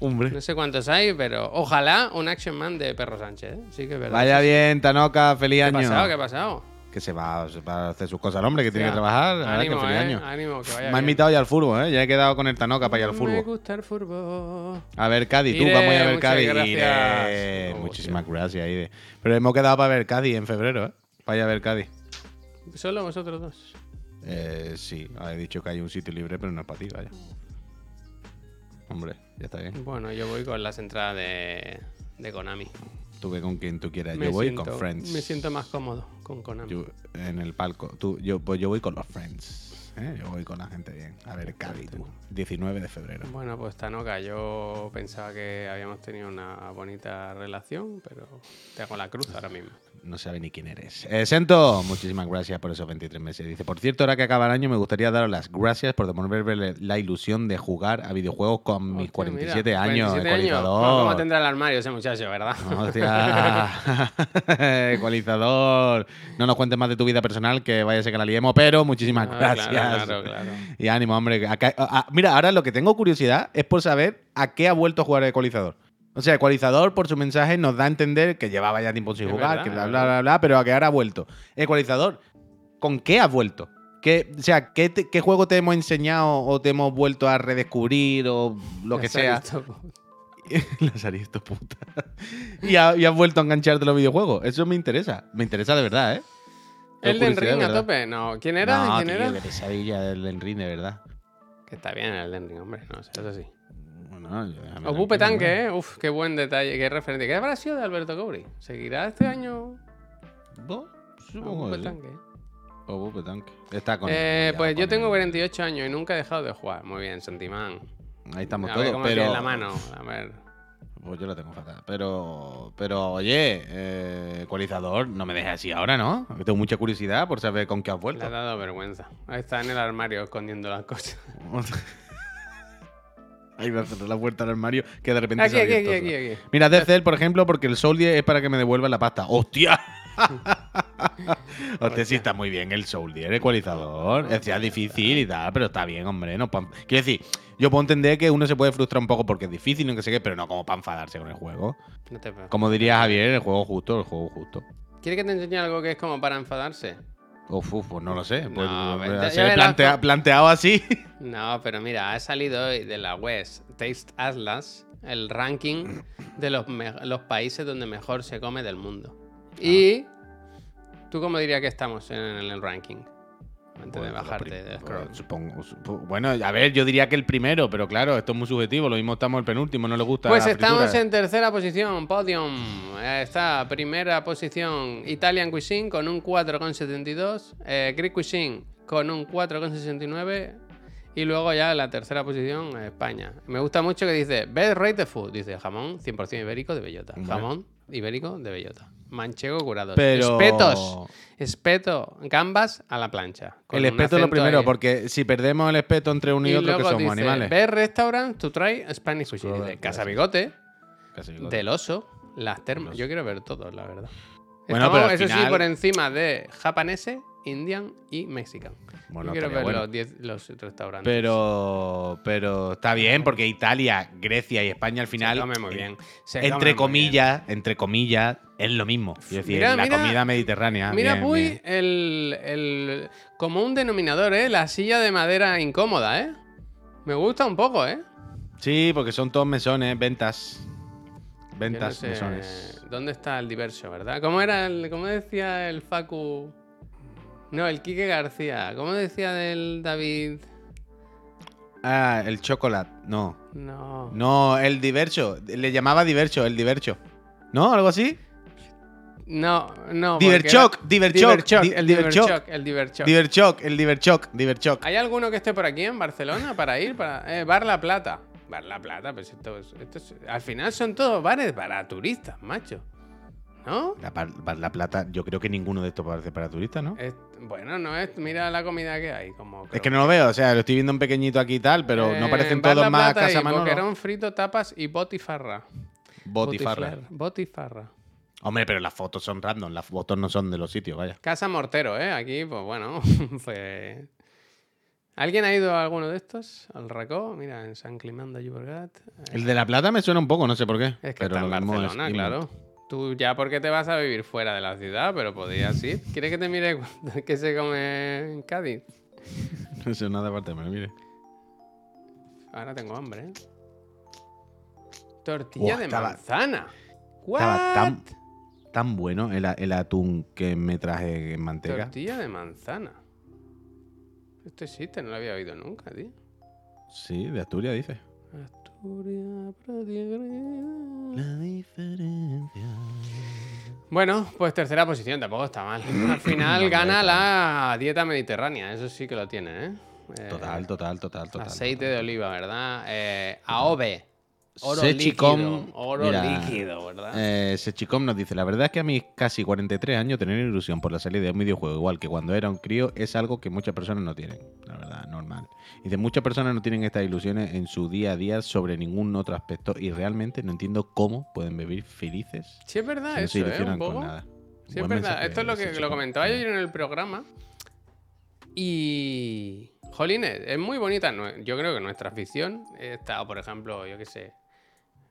Hombre. No sé cuántos hay, pero ojalá un Action Man de Perro Sánchez, ¿eh? Sí que es verdad. Vaya bien, Tanoka, feliz ¿Qué ha año. pasado? ¿Qué ha pasado? Que se va, se va a hacer sus cosas el hombre, que tiene que trabajar. Verdad que Ánimo, feliz eh, año. ánimo, que vaya Me ha invitado ya al furbo, ¿eh? Ya he quedado con el Tanoca para ir al Me furbo. gusta el furbo. A ver Cádiz, tú, vamos a ver Cádiz. gracias. Iré. Oh, Muchísimas gracias, Ide. Pero hemos quedado para ver Cádiz en febrero, ¿eh? Para ir a ver Cádiz. Solo vosotros dos. Eh, sí, he dicho que hay un sitio libre, pero no es para ti, vaya. Hombre, ya está bien. Bueno, yo voy con las entradas de, de Konami. Tú ve con quien tú quieras. Me Yo voy siento- con Friends. Me siento más cómodo con Konami. Yo- en el palco. Tú, yo, pues yo voy con los Friends. ¿eh? Yo voy con la gente bien. A ver, Cádiz, tú. 19 de febrero. Bueno, pues Tanoka, yo pensaba que habíamos tenido una bonita relación, pero te hago la cruz ahora mismo. No sabe ni quién eres. Eh, Sento, muchísimas gracias por esos 23 meses. Dice, por cierto, ahora que acaba el año, me gustaría daros las gracias por devolverme la ilusión de jugar a videojuegos con mis Hostia, 47 mira, años 47 de años. ecualizador. ¿Cómo tendrá el armario ese muchacho, verdad? Hostia. ecualizador. No nos cuentes más de tu vida personal, que vaya a ser que la liemos, pero muchísimas Ah, gracias. Claro, claro, claro. Y ánimo, hombre. Acá- a- a- mira, ahora lo que tengo curiosidad es por saber a qué ha vuelto a jugar el ecualizador. O sea, ecualizador por su mensaje nos da a entender que llevaba ya tiempo sin Es jugar, verdad, que bla, bla, bla, bla, pero a que ahora ha vuelto. Ecualizador, ¿con qué has vuelto? ¿Qué, o sea, ¿qué, te- ¿qué juego te hemos enseñado o te hemos vuelto a redescubrir o lo que sea? Las esto puta. y, ha- y has vuelto a engancharte los videojuegos. Eso me interesa. Me interesa de verdad, ¿eh? Curiosidad, Ring a tope. No, ¿quién era? No, ¿Quién tío, era? qué pesadilla el Elden Ring, de verdad. Que está bien el Elden Ring, hombre. No, sé, eso sí. Bueno, yo- Ocupe tanque, ¿eh? Uf, qué buen detalle, qué referente. ¿Qué habrá sido de Alberto Cobri? ¿Seguirá este año. Bo- Supongo Ocupe tanque? Ocupe tanque. Está con Eh, pues yo tengo el- 48 años y nunca he dejado de jugar. Muy bien, Santimán. Ahí estamos a ver todos, cómo pero. tiene la mano. A ver. Pues yo la tengo fatal. Pero, pero oye, eh, ecualizador, no me dejes así ahora, ¿no? Tengo mucha curiosidad por saber con qué has Le vuelto. ha dado vergüenza. Ahí está en el armario escondiendo las cosas. Ahí va a cerrar la puerta al armario que de repente Aquí, se aquí, aquí, aquí, aquí. Mira, Cell, por ejemplo, porque el Soul 10 es para que me devuelvan la pasta. ¡Hostia! Hostia, sí está muy bien el Soul 10, el ecualizador. Es difícil y tal, pero está bien, hombre. No Quiero decir, yo puedo entender que uno se puede frustrar un poco porque es difícil, no que sé qué, pero no como para enfadarse con el juego. No te preocupes. Como diría Javier, el juego justo, el juego justo. ¿Quieres que te enseñe algo que es como para enfadarse? Uf, uf, pues no lo sé. Pues, No, pues, ser verás plantea- planteado así. No, pero mira, ha salido hoy de la web Taste Atlas el ranking de los, países donde mejor se come del mundo. Y ¿tú cómo dirías que estamos en el ranking? Antes de Bueno, bajarte del scroll. supongo- supo- bueno, a ver, yo diría que el primero, pero claro, esto es muy subjetivo. Lo mismo estamos el penúltimo, no le gusta. Pues la estamos fritura. en tercera posición, podium. Está primera posición Italian Cuisine con un 4,72. eh, Greek Cuisine con un 4,69. Y luego ya la tercera posición España. Me gusta mucho que dice Best Rated Food. Dice jamón 100% ibérico de bellota. Jamón ibérico de bellota. Manchego curado. Pero- Espetos. Espeto. Gambas a la plancha. El espeto es lo primero, ahí. porque si perdemos el espeto entre uno y, Y otro, que somos dice, animales. Best Restaurant to try Spanish Dice, Casa. Bigote. Bigote. Del oso, las termas. Yo quiero ver todos, la verdad. Bueno, Estamos, pero al eso sí, por encima de japonese, indian y mexican. Bueno, Yo quiero ver bueno. los 10 los restaurantes. Pero, pero está bien, porque Italia, Grecia y España al final. se come muy en- bien. Se Entre comillas, entre comillas, es lo mismo. Es decir, Mira, la mira- comida mediterránea. Mira, bien, Puy, bien. el, el común denominador, ¿eh? La silla de madera incómoda, ¿eh? Me gusta un poco, ¿eh? Sí, porque son todos mesones, ventas. No Ventas, sé mesones. ¿Dónde está el diverso, verdad? ¿Cómo era el, cómo decía el Facu? No, el Quique García. ¿Cómo decía del David? Ah, el chocolate. No. No. No, el diverso. Le llamaba diverso, el diverso. ¿No? ¿Algo así? No, no. Diverchoc, Diverchoc, Diverchoc, di- el Diverchoc. Diverchoc, el Diverchoc. Diverchoc, el diverchoc, diverchoc. ¿Hay alguno que esté por aquí en Barcelona para ir? Para, eh, Bar La Plata. Bar La Plata, pues esto, es- esto es- al final son todos bares para turistas, macho. ¿No? La, plata, yo creo que ninguno de estos parece para turistas, ¿no? Es- bueno, no es. Mira la comida que hay. Como Es que no lo veo, o sea, lo estoy viendo un pequeñito aquí y tal, pero no Eh, parecen todos La más Casa y Manolo. Boquerón frito, tapas y botifarra. Botifarra. Botifarra. Hombre, pero las fotos son random, las fotos no son de los sitios, vaya. Casa Mortero, ¿eh? Aquí, pues bueno, fue... ¿Alguien ha ido a alguno de estos? ¿Al Racó? Mira, en San Climán de Llobregat. El de La Plata me suena un poco, no sé por qué. Es que pero está en es Barcelona, claro. Tú ya porque te vas a vivir fuera de la ciudad, pero podrías ir. ¿Quieres que te mire qué se come en Cádiz? No sé nada aparte, pero mire. Ahora tengo hambre, ¿eh? Tortilla de estaba- manzana. Estaba ¿What? tan, tan bueno el, el atún que me traje en manteca. Tortilla de manzana. Esto existe, no lo había oído nunca, tío. Sí, de Asturias, dice. La diferencia. Bueno, pues tercera posición, tampoco está mal. Al final No, gana la dieta mediterránea, eso sí que lo tiene, ¿eh? Eh, Total, total, total, total. Aceite total. de oliva, ¿verdad? Eh, AOVE. Oro Sechicom, líquido. Oro mira, líquido, ¿verdad? Eh, Sechicom nos dice, la verdad es que a mis casi 43 años tener ilusión por la salida de un videojuego igual que cuando era un crío es algo que muchas personas no tienen, la verdad, normal. Dice, muchas personas no tienen estas ilusiones en su día a día sobre ningún otro aspecto y realmente no entiendo cómo pueden vivir felices sí, es verdad si no se eso, ¿eh? Un con nada. Sí, es verdad. Esto es lo que Sechicom. lo comentaba yo en el programa. Y. Jolines, es muy bonita. Yo creo que nuestra afición está, por ejemplo, yo qué sé.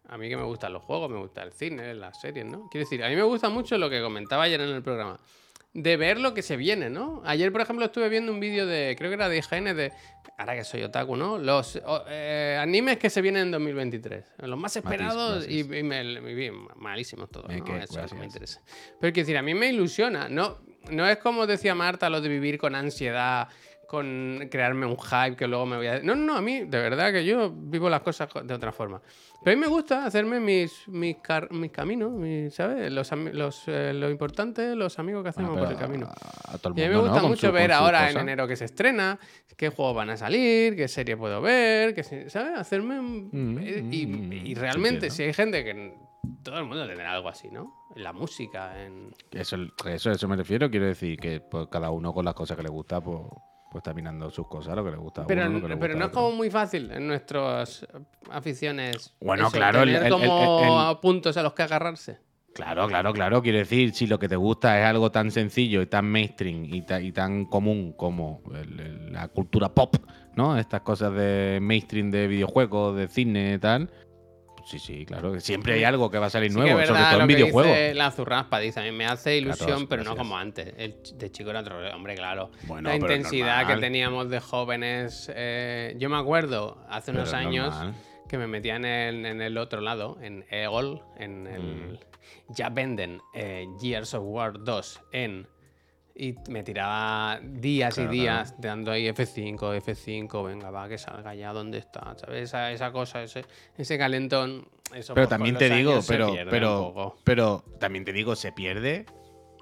A mí que me gustan los juegos, me gusta el cine, las series, ¿no? Quiero decir, a mí me gusta mucho lo que comentaba ayer en el programa. De ver lo que se viene, ¿no? Ayer, por ejemplo, estuve viendo un vídeo de, creo que era de IGN, de, ahora que soy otaku, ¿no? Los eh, animes que se vienen en 2023. Los más esperados y, y me, vi malísimos todos, Eh, ¿no? que- Eso no me gracias. interesa. Pero quiero decir, a mí me ilusiona. No, no es como decía Marta, lo de vivir con ansiedad, con crearme un hype que luego me voy a... No, no, no, a mí, de verdad que yo vivo las cosas co- de otra forma. Pero a mí me gusta hacerme mis, mis, car- mis caminos, mis, ¿sabes? Los, los, eh, lo importante, los amigos que hacemos Bueno, por el camino. A, a todo el Y a mí me mundo, ¿no? gusta Con mucho su- ver ahora en cosas. enero que se estrena, qué juegos van a salir, qué serie puedo ver, qué se- ¿sabes? Hacerme... Mm, eh, y, mm, y realmente, entiendo. si hay gente que... Todo el mundo tendrá algo así, ¿no? En la música, en... Eso, eso, eso me refiero, quiero decir que pues, cada uno con las cosas que le gusta, pues, pues está mirando sus cosas, lo que le gusta a Pero, uno, lo que le pero gusta no a es como muy fácil en nuestras aficiones. Bueno, claro, tener el- el- como el- puntos a los que agarrarse. Claro, claro, claro. Quiero decir, si lo que te gusta es algo tan sencillo y tan mainstream y, ta- y tan común como la cultura pop, ¿no? Estas cosas de mainstream de videojuegos, de cine y tal. Sí, sí, claro. Siempre hay algo que va a salir Sí nuevo, sobre todo en videojuegos. dice la zurraspa dice, a mí me hace ilusión, pero no como antes. El de chico era otro, hombre, claro. Bueno, la intensidad que teníamos de jóvenes. eh, yo me acuerdo hace unos años normal. que me metía en el, en el otro lado, en EGOL, en el... Mm. Ya venden eh, Gears of War 2 en... Y me tiraba días Claro, y días dando ahí F5, F5, venga, va, que salga ya, ¿dónde está? ¿Sabes? Esa, esa cosa, ese, ese calentón. Eso Pero pues, también te digo, pero, pero, pero también te digo, se pierde.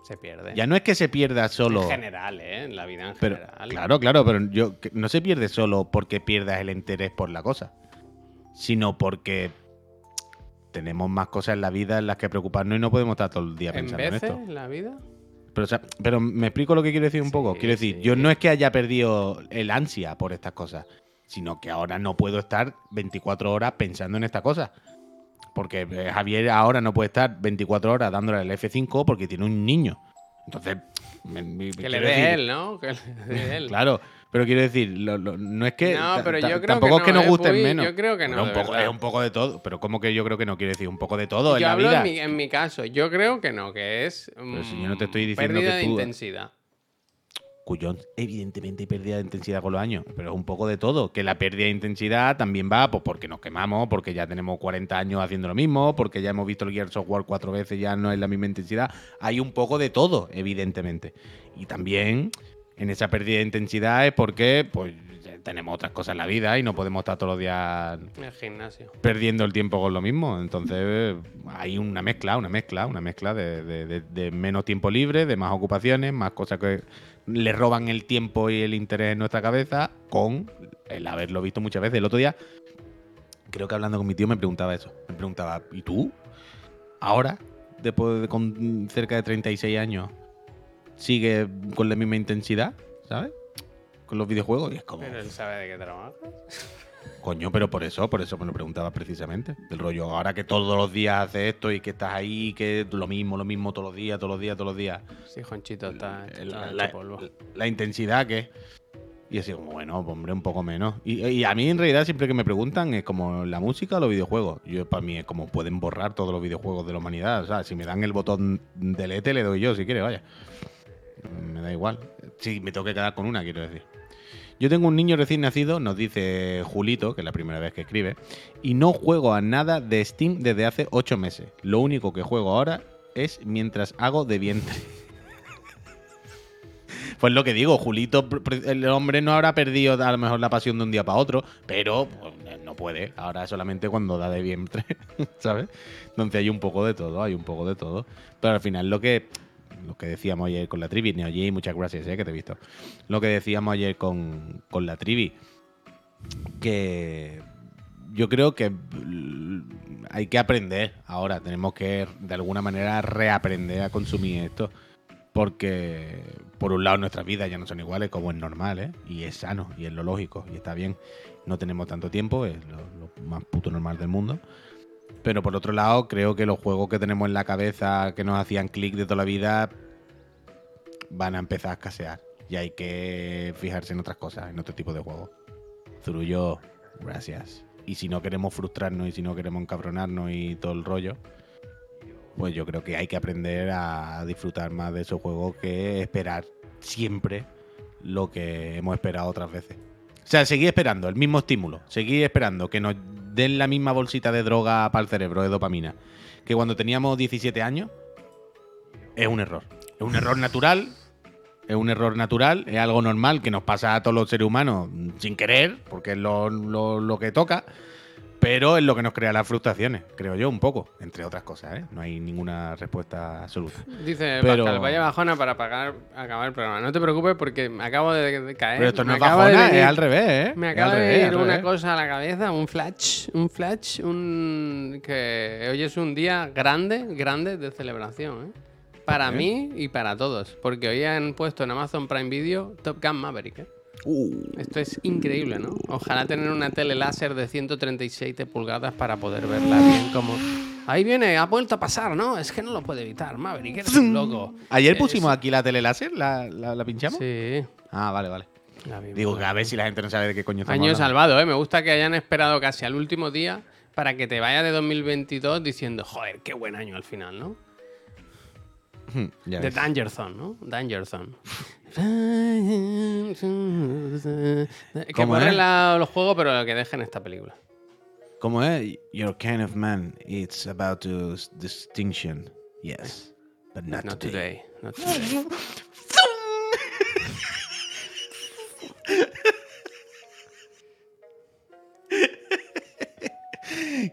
Se pierde. Ya no es que se pierda solo. En general, ¿eh? En la vida en Pero, general. claro, claro, pero yo, no se pierde solo porque pierdas el interés por la cosa, sino porque tenemos más cosas en la vida en las que preocuparnos y no podemos estar todo el día En pensando en veces esto. en la vida. Pero, o sea, pero me explico lo que quiero decir un Sí, poco. Quiero decir, sí. yo no es que haya perdido el ansia por estas cosas, sino que ahora no puedo estar 24 horas pensando en esta cosa. Porque eh, Javier ahora no puede estar 24 horas dándole al F5 porque tiene un niño. Entonces, me- me- Que le dé él, ¿no? Que le dé él. Claro, pero quiero decir, lo- lo- no es que. No, pero yo creo tampoco que es que no, nos ¿eh, gusten Puy? menos. Yo creo que no, Bueno, un de poco, verdad. es un poco de todo. Pero como que yo creo que no quiere decir un poco de todo en Yo la hablo vida. en mi, en mi caso. Yo creo que no, que es. Pero si yo no mm, te estoy diciendo pérdida que de tú- intensidad. Cuyón, evidentemente hay pérdida de intensidad con los años, pero es un poco de todo. Que la pérdida de intensidad también va pues, porque nos quemamos, porque ya tenemos 40 años haciendo lo mismo, porque ya hemos visto el Gears of War cuatro veces, ya no es la misma intensidad. Hay un poco de todo, evidentemente. Y también en esa pérdida de intensidad es porque pues, tenemos otras cosas en la vida y no podemos estar todos los días el gimnasio. perdiendo el tiempo con lo mismo. Entonces hay una mezcla, una mezcla, una mezcla de, de- de- de menos tiempo libre, de más ocupaciones, más cosas que le roban el tiempo y el interés en nuestra cabeza, con el haberlo visto muchas veces. El otro día, creo que hablando con mi tío me preguntaba eso. Me preguntaba, ¿y tú? Ahora, después de con cerca de 36 años, sigue con la misma intensidad, ¿sabes? Con los videojuegos. Y es como... Pero él sabe de qué trabaja. Coño, pero por eso, por eso me lo preguntaba precisamente. Del rollo, ahora que todos los días haces esto y que estás ahí, que lo mismo, lo mismo todos los días, todos los días, todos los días. Sí, Jonchito está, está la, polvo. la intensidad que. Y así como, bueno, hombre, un poco menos. Y, y a mí en realidad siempre que me preguntan es como la música o los videojuegos. Yo para mí es como pueden borrar todos los videojuegos de la humanidad. O sea, si me dan el botón delete le doy yo si quiere, vaya. Me da igual. Si me tengo que quedar con una, quiero decir. Yo tengo un niño recién nacido, nos dice Julito, que es la primera vez que escribe, y no juego a nada de Steam desde hace 8 meses. Lo único que juego ahora es mientras hago de vientre. Pues lo que digo, Julito, el hombre no habrá perdido a lo mejor la pasión de un día para otro, pero pues, no puede. Ahora solamente cuando da de vientre, ¿sabes? Entonces hay un poco de todo, hay un poco de todo. Pero al final lo que lo que decíamos ayer con la trivi, Neoji, muchas gracias, eh, que te he visto. Lo que decíamos ayer con, con la trivi, que yo creo que mm, hay que aprender ahora, tenemos que de alguna manera reaprender a consumir esto. Porque, por un lado, nuestras vidas ya no son iguales, como es normal, ¿eh? Y es sano, y es lo lógico, y está bien. No tenemos tanto tiempo, es lo, lo más puto normal del mundo. Pero por otro lado, creo que los juegos que tenemos en la cabeza que nos hacían clic de toda la vida van a empezar a escasear. Y hay que fijarse en otras cosas, en otro tipo de juegos. Zurullo, gracias. Y si no queremos frustrarnos y si no queremos encabronarnos y todo el rollo, pues yo creo que hay que aprender a disfrutar más de esos juegos que esperar siempre lo que hemos esperado otras veces. O sea, seguir esperando el mismo estímulo, seguir esperando que nos den la misma bolsita de droga para el cerebro, de dopamina, que cuando teníamos 17 años, es un error. Es un error natural, es un error natural, es algo normal que nos pasa a todos los seres humanos sin querer, porque es lo, lo- lo que toca, pero es lo que nos crea las frustraciones, creo yo, un poco, entre otras cosas, ¿eh? No hay ninguna respuesta absoluta. Dice Pero- Pascal, vaya bajona para pagar, acabar el programa. No te preocupes porque me acabo de, caer. Pero esto no es bajona, venir- es al revés, ¿eh? Me acaba de revés, ir al una revés. cosa a la cabeza, un flash, un flash, un que hoy es un día grande, grande de celebración, ¿eh? Para mí y para todos, porque hoy han puesto en Amazon Prime Video Top Gun Maverick, ¿eh? Uh, Esto es increíble, ¿no? Ojalá tener una tele láser de 137 pulgadas para poder verla bien como... Ahí viene, ha vuelto a pasar, ¿no? Es que no lo puede evitar, Maverick, eres un loco. Ayer Es- pusimos aquí la tele láser, ¿la, la, la pinchamos? Sí. Ah, vale, vale. Digo, que a ver si la gente no sabe de qué coño estamos Año hablando. salvado, ¿eh? Me gusta que hayan esperado casi al último día para que te vaya de 2022 diciendo, joder, qué buen año al final, ¿no? Ya De. Danger Zone, ¿no? Danger Zone. que ¿Cómo borren los juegos, pero que dejen esta película. ¿Cómo es? Your kind of man, it's about to distinction. Yes, but not, Not today. today. Not today.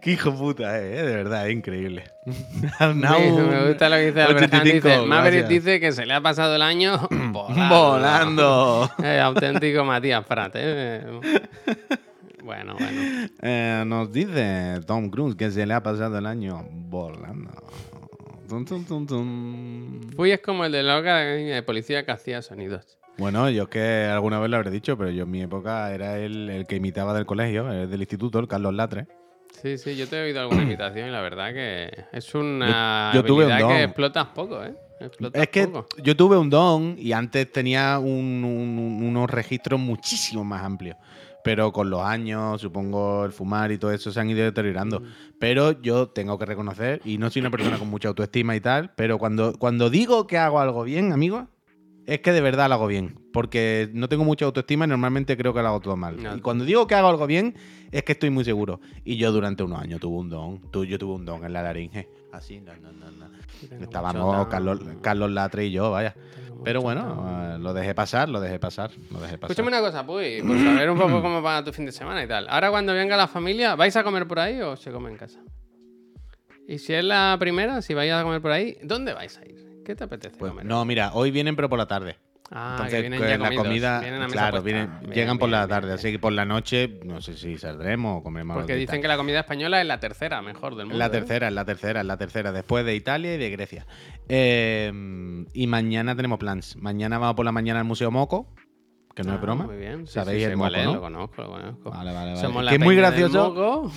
Qué hijo puta, eh, de verdad, increíble. Sí, me gusta lo que dice Albert Hand, 85, Dice, Maverick dice que se le ha pasado el año volando. Eh, auténtico Matías Prat, ¿eh? Bueno, bueno. Eh, nos dice Tom Cruise que se le ha pasado el año volando. Tum, tum, tum, tum. Fui es como el de la academia de policía que hacía sonidos. Bueno, yo es que alguna vez lo habré dicho, pero yo en mi época era el, el que imitaba del colegio, el del instituto, el Carlos Latre. Sí, sí, yo te he oído alguna imitación y la verdad que es una Yo- yo tuve un habilidad que explotas poco, ¿eh? Es que poco. yo tuve un don y antes tenía un- un- unos registros muchísimo más amplios. Pero con los años, supongo, el fumar y todo eso se han ido deteriorando. Mm. Pero yo tengo que reconocer, y no soy una persona con mucha autoestima y tal, pero cuando, cuando digo que hago algo bien, amigos, es que de verdad lo hago bien. Porque no tengo mucha autoestima y normalmente creo que lo hago todo mal. No. Y cuando digo que hago algo bien, es que estoy muy seguro. Y yo durante unos años tuve un don. Tu- Yo tuve un don en la laringe. Así, no, no, no, no. Tengo Estábamos mucho Carlos, Carlos Latre y yo, vaya. Pero bueno, eh, lo dejé pasar, lo dejé pasar, lo dejé pasar. Escúchame una cosa, Puy, por saber un poco cómo va tu fin de semana y tal. Ahora cuando venga la familia, ¿vais a comer por ahí o se come en casa? Y si es la primera, si vais a comer por ahí, ¿dónde vais a ir? ¿Qué te apetece Pues, comer? no, mira, hoy vienen pero por la tarde. Ah, Entonces, que vienen pues, ya la comidos, comida, vienen a mesa claro, vienen- Bien, llegan por la bien, tarde, así que por la noche no sé si saldremos o comeremos Porque dicen que la comida española es la tercera mejor del mundo. Es la ¿eh? tercera, es la tercera, es la tercera, después de Italia y de Grecia. Eh, y mañana tenemos plans. Mañana vamos por la mañana al Museo Moco, que no Ah, es broma. Muy bien. ¿Sabéis sí, el moco, no? Lo conozco, lo conozco. Vale, vale, vale. Somos la que es muy gracioso.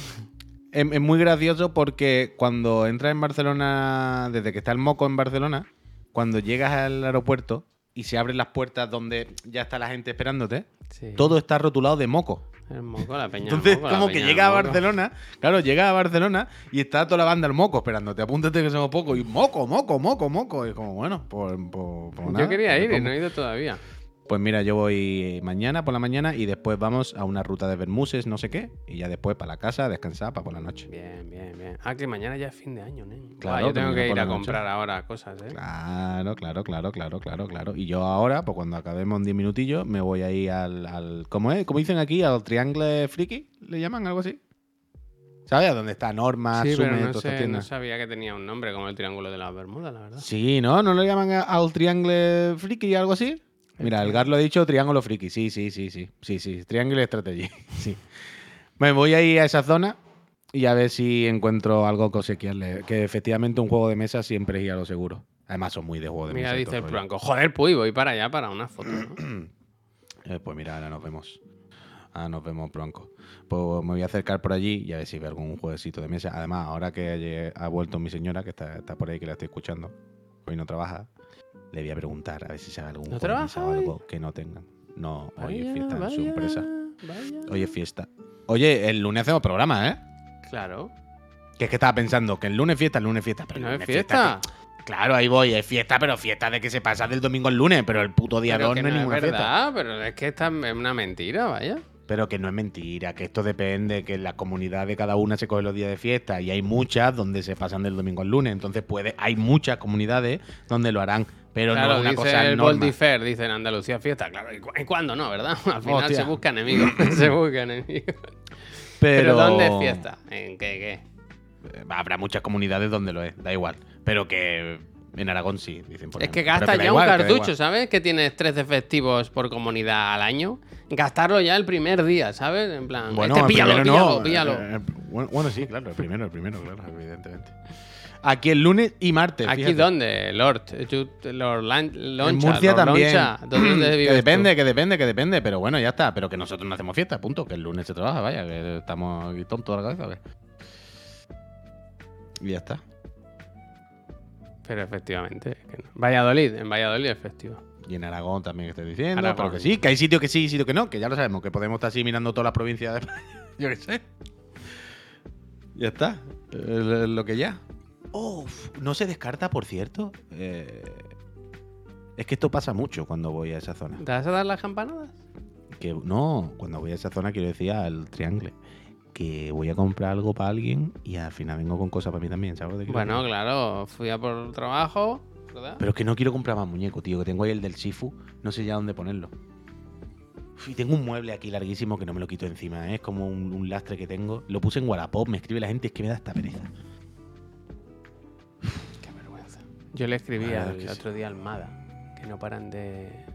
es muy gracioso porque cuando entras en Barcelona, desde que está el moco en Barcelona, cuando llegas al aeropuerto y se abren las puertas donde ya está la gente esperándote, Sí. todo está rotulado de moco. El moco, la peña. Entonces, moco, la como que llega a. Barcelona, claro, llega a Barcelona y está toda la banda al moco esperándote. Apúntate que somos pocos. Y moco, moco, moco, moco. Y como, bueno, pues, pues- pues nada, Yo quería ir y no he ido todavía. Pues mira, yo voy mañana por la mañana y después vamos a una ruta de Bermuses, no sé qué. Y ya después para la casa a descansar para por la noche. Bien, bien, bien. Ah, que mañana ya es fin de año, ¿no? Claro, yo tengo que ir a la noche. comprar ahora cosas, ¿eh? Claro, claro, claro, claro, claro, claro. Y yo ahora, pues cuando acabemos en 10 minutillos, me voy ahí al, al ¿cómo es? ¿Cómo dicen aquí? Al triángulo friki, ¿le llaman algo así? ¿Sabes? Donde está Norma, sí, Sume, pero no, sé, no sabía que tenía un nombre como el Triángulo de las Bermudas, la verdad. Sí, ¿no? ¿No lo llaman a- al triángulo friki o algo así? Mira, el Gar lo ha dicho triángulo friki. Sí, sí, sí, sí. Sí, sí. Triángulo strategy. Sí. Me voy a ir a esa zona y a ver si encuentro algo que obsequiarle. Que efectivamente un juego de mesa siempre es ir a lo seguro. Además son muy de juego de Mira, mesa. y dice el. Blanco. Joder, pues voy para allá para una foto, ¿no? Eh, pues mira, ahora nos vemos. Ahora nos vemos, Blanco. Pues me voy a acercar por allí y a ver si veo algún jueguecito de mesa. Además, ahora que ha vuelto mi señora, que está, está por ahí, que la estoy escuchando, hoy no trabaja, le voy a preguntar a ver si sabe algún ¿No trabaja o hoy? algo que no tengan. No, hoy es fiesta en su vaya, empresa. vaya. Hoy es fiesta. Oye, el lunes hacemos programa, ¿eh? Claro. Que es que estaba pensando que el lunes fiesta, el lunes fiesta. Pero No el es lunes fiesta. que- Claro, ahí voy, es fiesta, pero fiesta de que se pasa del domingo al lunes, pero el puto día Pero 2 que no es ninguna fiesta. verdad, pero es que esta es una mentira, vaya. Pero que no es mentira, que esto depende, que la comunidad de cada una se coge los días de fiesta y hay muchas donde se pasan del domingo al lunes. Entonces puede, hay muchas comunidades donde lo harán, pero claro, no una dice cosa el norma. Voldifer, dice en Andalucía fiesta. Claro, ¿y, cu- y cuándo no, verdad? Al final Hostia. se busca enemigos. se busca enemigos. Pero, Pero... ¿dónde es fiesta? ¿En qué, qué? Eh, Habrá muchas comunidades donde lo es, da igual. Pero que en Aragón sí, dicen por Es que ejemplo. Gasta ya igual, un que cartucho, igual. ¿sabes? Que tienes 13 festivos por comunidad al año. Gastarlo ya el primer día, ¿sabes? En plan, Bueno, este píllalo, píllalo, no, píllalo. eh, eh, bueno, bueno, sí, claro, el primero, el primero, claro, evidentemente. Aquí el lunes y martes. ¿Aquí fíjate. dónde? Lord, Lord Lan- Loncha, en Murcia Lord también. Loncha. ¿Dónde que depende, tú? que depende, que depende. Pero bueno, ya está. Pero que nosotros no hacemos fiesta, punto. Que el lunes se trabaja, vaya. Que estamos aquí tontos de la cabeza. Y ya está. Pero efectivamente. que no. Valladolid, en Valladolid es festivo. Y en Aragón también estoy diciendo. Aragón. Pero que sí, que hay sitios que sí y sitios que no. Que ya lo sabemos. Que podemos estar así mirando todas las provincias de España. Yo qué sé. Ya está. Lo que ya. No se descarta, por cierto. eh, es que esto pasa mucho cuando voy a esa zona. ¿Te vas a dar las campanadas? Que no, cuando voy a esa zona quiero decir al triángulo. Que voy a comprar algo para alguien y al final vengo con cosas para mí también, ¿sabes? de qué Bueno, claro, fui a por trabajo, ¿verdad? Pero es que no quiero comprar más muñecos, tío. Que tengo ahí el del Shifu. No sé ya dónde ponerlo. Y tengo un mueble aquí larguísimo que no me lo quito encima. ¿eh? Es como un, un lastre que tengo. Lo puse en Wallapop. Me escribe la gente. Es que me da esta pereza. Yo le escribí La verdad al que sí. otro día al Mada, que no paran de...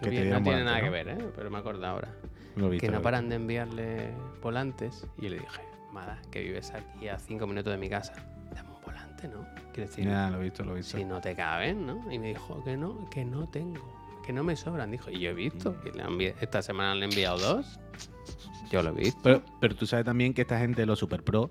Que No, tiene nada ¿no? que ver, ¿eh? Pero me acuerdo ahora. Lo he visto, que no paran de enviarle volantes. Y yo le dije, Mada, que vives aquí a cinco minutos de mi casa. Dame un volante, ¿no? Quiero decir, lo he visto, lo he visto. si no te caben, ¿no? Y me dijo que no, que no tengo, que no me sobran. Dijo, y yo he visto, que le esta semana le he enviado dos. Yo lo he visto. Pero, pero tú sabes también que esta gente de los Super Pro,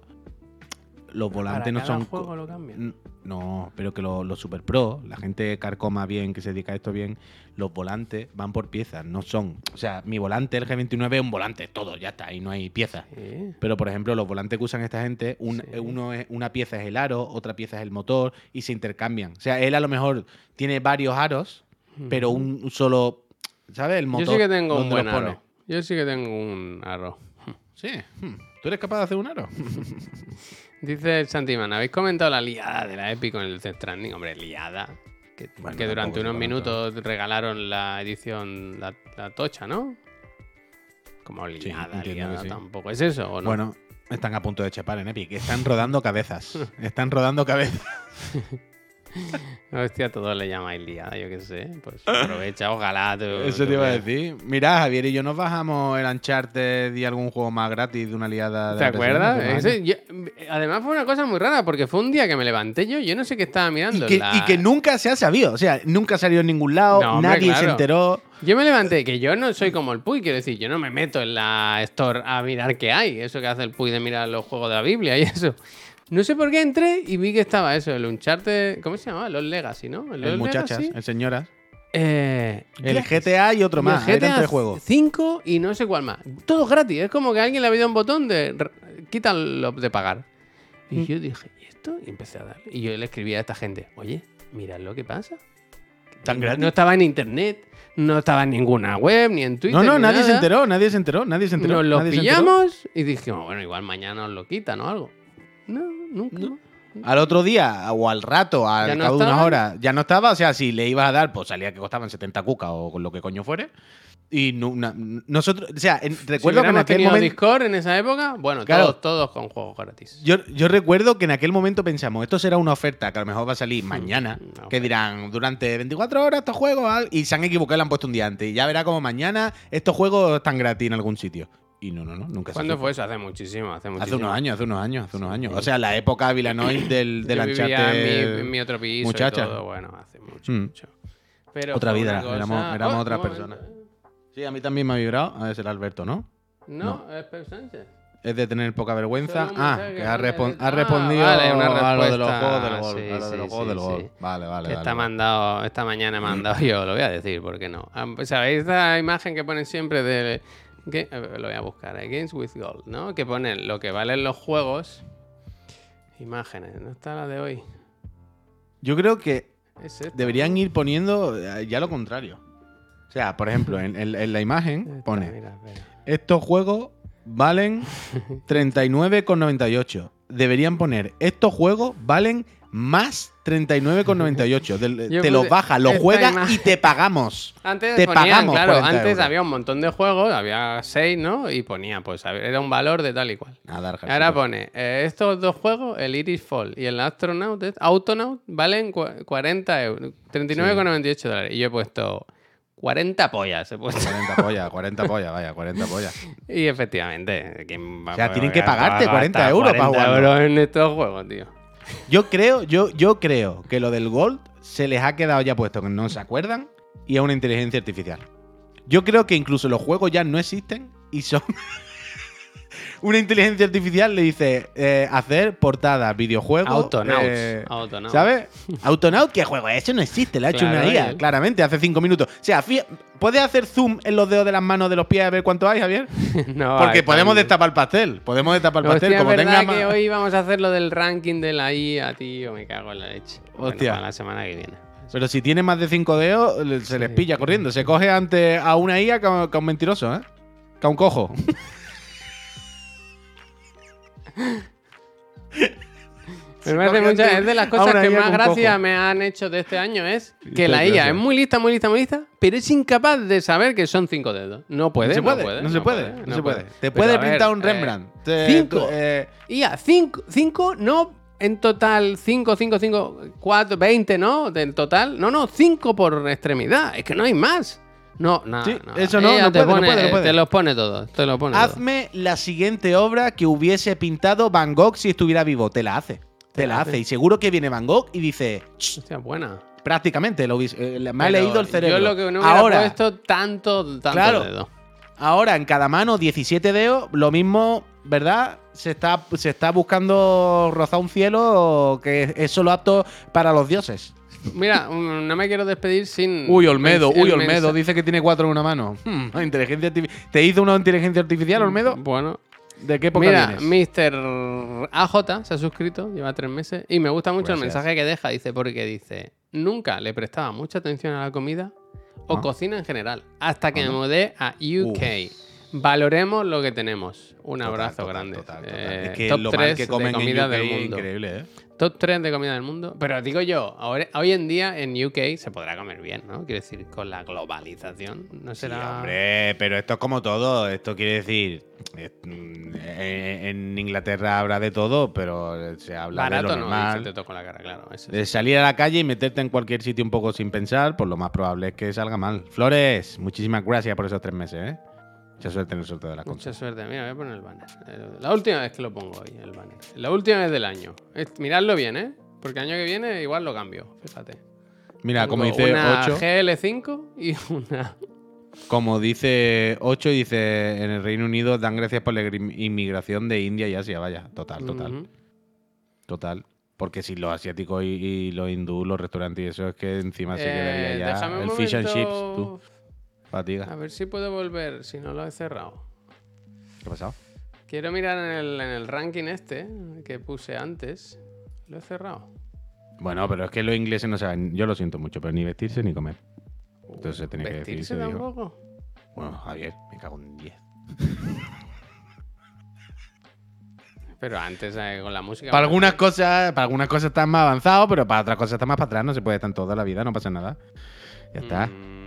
los volantes Para no cada son. juego co- lo cambian. N- No, pero que lo- los Super Pro, la gente carcoma bien, que se dedica a esto bien, los volantes van por piezas, no son. O sea, mi volante, el G29, es un volante, todo, ya está, ahí no hay piezas. Sí. Pero, por ejemplo, los volantes que usan esta gente, un- Sí. uno es, una pieza es el aro, otra pieza es el motor y se intercambian. O sea, él a lo mejor tiene varios aros, pero un solo. ¿Sabes? El motor. Yo sí que tengo un ¿dónde buen aro. Yo sí que tengo un aro. Sí. Hmm. ¿Tú eres capaz de hacer un aro? Dice el Santiman, ¿habéis comentado la liada de la Epic con el Death Stranding? Hombre, liada. Que, Bueno, que durante unos minutos regalaron la edición, la, la tocha, ¿no? Como liada, liada sí. tampoco. ¿Es eso o no? Bueno, están a punto de chapar en Epic. Están rodando cabezas. Están rodando cabezas. Hostia, todos le llamáis liada, yo qué sé. Pues aprovecha, ojalá. tú- Eso tú te iba a decir. Mira, Javier y yo nos bajamos el Uncharted y algún juego más gratis de una liada de ¿Te acuerdas? Ese- yo- además fue una cosa muy rara porque fue un día que me levanté yo, yo no sé qué estaba Y mirando. que, la- y que nunca se ha sabido. O sea, nunca salió en ningún lado. No, hombre, nadie se claro. enteró. Yo me levanté, que yo no soy como el Puy, quiero decir, yo no me meto en la Store a mirar qué hay, eso que hace el Puy de mirar los juegos de la Biblia y eso. No sé por qué entré y vi que estaba eso, el Uncharted, ¿cómo se llamaba? Los Legacy, ¿no? El Los muchachas, Legacy. el señoras. Eh, El. GTA y otro Y más. el GTA tres juegos. 5 y no sé cuál más. Todo gratis. Es como que alguien le había dado un botón de quítalo de pagar. Y Mm. yo dije, ¿y esto? Y empecé a dar. Y yo le escribí a esta gente, oye, mirad lo que pasa. Tan gratis. No estaba en internet, no estaba en ninguna web, ni en Twitter. No, no, ni nadie se nada. enteró, nadie se enteró, nadie se enteró. Nos lo se pillamos y dijimos, bueno, igual mañana os lo quitan o algo. No, nunca. Al otro día o al rato, al ¿Ya no cabo de unas horas, ya no estaba. O sea, si le ibas a dar, pues salía que costaban 70 cucas o con lo que coño fuere. Y na- nosotros, o sea, en- Si recuerdo que en aquel tenido momento. Discord en esa época, bueno, Claro. todos, todos con juegos gratis. Yo, yo recuerdo que en aquel momento pensamos, esto será una oferta que a lo mejor va a salir mañana, una que dirán, durante 24 horas estos juegos, al- y se han equivocado y le han puesto un día antes. Y ya verá como mañana estos juegos están gratis en algún sitio. Y no, no, no, nunca ¿Cuándo fue eso? Hace muchísimo, hace muchísimo. Hace unos años, hace unos años, hace unos años. O sea, la época Vilanois del, del Yo vivía en mi, en mi otro piso muchacha. y todo, bueno, hace mucho, Mm. mucho. Pero Otra vida, cosa- éramos- éramos Oh, momento. personas. Sí, a mí también me ha vibrado. A ver, será Alberto, ¿no? No, es Pep Sánchez. Es de tener poca vergüenza. Ah, que ha, respon- ha Ah, respondido vale, una a lo de los juegos del gol. Sí, a lo de los sí, juegos del gol. Vale, vale. que vale, está vale. mandado, esta mañana he mandado yo, lo voy a decir, ¿por qué no? Ah, ¿Sabéis esta imagen que ponen siempre de... lo voy a buscar, eh, Games with Gold, ¿no? Que ponen lo que valen los juegos. Imágenes, ¿no está la de hoy? Yo creo que Es deberían ir poniendo eh, ya lo contrario. O sea, por ejemplo, en, en- en la imagen Esta, pone: mira, estos juegos valen 39,98. Deberían poner: estos juegos valen más 39,98. Del- Yo Te bajas, los esta juegas y te pagamos. Antes Te ponían, pagamos claro, 40 antes euros. había un montón de juegos, había seis, ¿no? Y ponía, pues, era un valor de tal y cual. Nada, Ahora sí, pone, eh, estos dos juegos, el Iris Fall y el Astronaut, Autonaut, valen cua- 40 euros, 39,98 dólares. Y yo he puesto 40 pollas, he puesto. 40 pollas, 40 pollas, vaya, 40 pollas. Y efectivamente, ¿quién va O sea, tienen que pagar pagarte 40 hasta euros para 40 jugarlo. euros en estos juegos, tío. Yo creo, yo, yo creo que lo del Gold se les ha quedado ya puesto que no se acuerdan y es una inteligencia artificial. Yo creo que incluso los juegos ya no existen y son. una inteligencia artificial le dice eh, hacer portadas, videojuegos. Autonauts. eh. ¿Sabes? Autonaut, ¿qué juego? es? Eso no existe, lo ha hecho una IA, claramente, hace cinco minutos. O sea, ¿puedes hacer zoom en los dedos de las manos de los pies a ver cuánto hay, Javier? No, Porque hay podemos destapar el pastel. Podemos destapar el Hostia, pastel. es Como verdad tenga que hoy vamos a hacer lo del ranking de la IA, tío. Me cago en la leche. Bueno, Hostia. para la semana que viene. Pero si tiene más de cinco dedos, se les pilla corriendo. Se coge ante a una IA que a un mentiroso, ¿eh? Que a un cojo. Me parece coge mucha- ante- es de las cosas que más gracia cojo. me han hecho de este año es que la. IA es muy lista, muy lista, muy lista, pero es incapaz de saber que son cinco dedos. No puede, no se no puede, no se puede, no se puede. Te Pero, puede ver, pintar un eh, Rembrandt. Te- cinco. eh, IA, cinco, cinco, no en total 5, 5, 5, 4, 20, ¿no? Del total. No, no, 5 por extremidad. Es que no hay más. No, no, Sí, no. eso no, Ella no te, puede, no pone- puede, no puede. te los pone todos. Te lo pone todo. hazme la siguiente obra que hubiese pintado Van Gogh si estuviera vivo. Te la hace. Te, la hace. hace. Y seguro que viene Van Gogh y dice. "Ch, Hostia, buena. prácticamente lo hubiese- eh, me ha Pero leído el cerebro. Yo lo que no hubiera Ahora, puesto tanto, tanto Claro. dedo. Ahora en cada mano 17 dedos, lo mismo, ¿verdad? Se está, se está buscando rozar un cielo que es solo apto para los dioses. Mira, mm, no me quiero despedir sin. Uy, Olmedo, el uy, Olmedo, dice que tiene cuatro en una mano. Hmm, inteligencia ¿Te hizo una inteligencia artificial, Olmedo? Bueno, ¿De qué época mira, vienes? Mr. AJ se ha suscrito, lleva tres meses, y me gusta mucho el Gracias. mensaje que deja. Dice, porque dice: Nunca le prestaba mucha atención a la comida o Ah. cocina en general, hasta que me mudé a UK. Valoremos lo que tenemos. Un Total, abrazo total, grande. total, total. Eh, es que top lo mal 3 que comen de comida en UK del mundo. increíble, ¿eh? Top 3 de comida del mundo. Pero digo yo, ahora, hoy en día en UK se podrá comer bien, ¿no? Quiero decir, con la globalización. No Sí, será. hombre, pero esto es como todo. Esto quiere decir, mm, en, Inglaterra habrá de todo, pero se habla de Barato lo no, normal. dice, te toco la cara, claro. eso De salir a la calle y meterte en cualquier sitio un poco sin pensar, pues lo más probable es que salga mal. Flores, muchísimas gracias por esos tres meses, ¿eh? Mucha suerte en el sorteo de las Mucha cosas. suerte. Mira, voy a poner el banner. Eh, La última vez que lo pongo hoy, el banner. La última vez del año. Miradlo bien, ¿eh? Porque el año que viene igual lo cambio, fíjate. Mira, como dice una 8, GL5 y una. como dice 8, dice en el Reino Unido dan gracias por la inmigración de India y Asia, vaya. Total, total, total. Porque si los asiáticos y, y los hindú, los restaurantes y eso es que encima se Eh, quedaría ya déjame un el fish and chips, tú. Fatiga. A ver si puedo volver, si no lo he cerrado. ¿Qué ha pasado? Quiero mirar en el, en el ranking este que puse antes. Lo he cerrado. Bueno, pero es que los ingleses no saben, yo lo siento mucho, pero ni vestirse ni comer. Entonces se tiene que decir, ¿Vestirse tampoco? Bueno, Javier, me cago en 10. Pero antes eh, con la música. Para algunas cosas, para algunas cosas están más avanzados, pero para otras cosas están más para atrás, no se puede estar toda la vida, no pasa nada. Ya está. mm,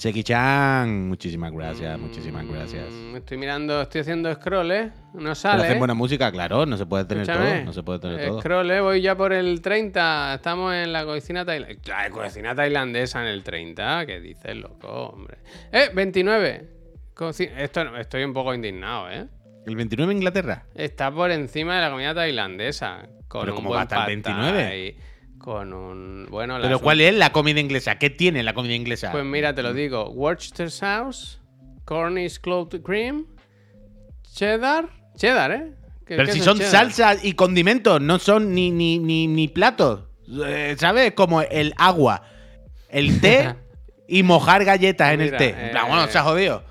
Seki-chan, muchísimas gracias, muchísimas gracias. mm, Estoy mirando, estoy haciendo scroll, ¿eh? No Pero sale. hacen buena música, claro, no se puede tener Escúchame, todo, no se puede tener todo. Scroll, ¿eh? Voy ya por el 30. Estamos en la cocina tailandesa. La cocina tailandesa en el 30. ¿Qué dices, loco, hombre? ¡Eh! 29. Coci- Esto, estoy un poco indignado, ¿eh? ¿El 29 Inglaterra? Está por encima de la comida tailandesa. Con Pero un ¿cómo buen va a estar pad 29? thai, Con un. Bueno, la ¿Pero su- cuál es la comida inglesa? ¿Qué tiene la comida inglesa? Pues mira, te lo digo. Worcester sauce, Cornish clove cream, cheddar. Cheddar, ¿eh? ¿Qué- Pero si son cheddar? salsas y condimentos, no son ni, ni, ni, ni platos. Eh, ¿Sabes? Como el agua, el té y mojar galletas en el té. Eh, bueno, se ha jodido.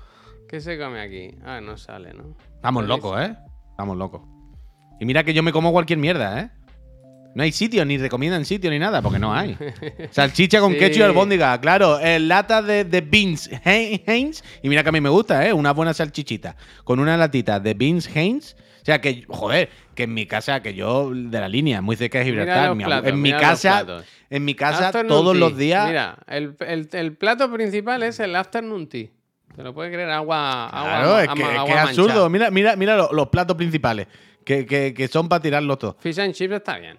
¿Qué se come aquí? Ah, no sale, ¿no? Estamos ¿Qué locos, ¿eh? Estamos locos. Y mira que yo me como cualquier mierda, ¿eh? No hay sitio, ni recomiendan sitio ni nada, porque no hay. Salchicha con Sí. ketchup y albóndiga, claro. eh, lata de, de beans Hein- Heinz. Y mira que a mí me gusta, ¿eh? Una buena salchichita. Con una latita de beans Heinz. O sea que, joder, que en mi casa, que yo de la línea, muy cerca de Gibraltar. los mi abu- platos, en mi los casa, en mi casa, Afternoon todos tea. los días. Mira, el, el- el plato principal es el afternoon tea. Te lo puedes creer, agua. agua Claro, es que, es, que es absurdo. Mira, mira, mira lo- los, platos principales, que, que- que son para tirarlos todos. Fish and chips está bien.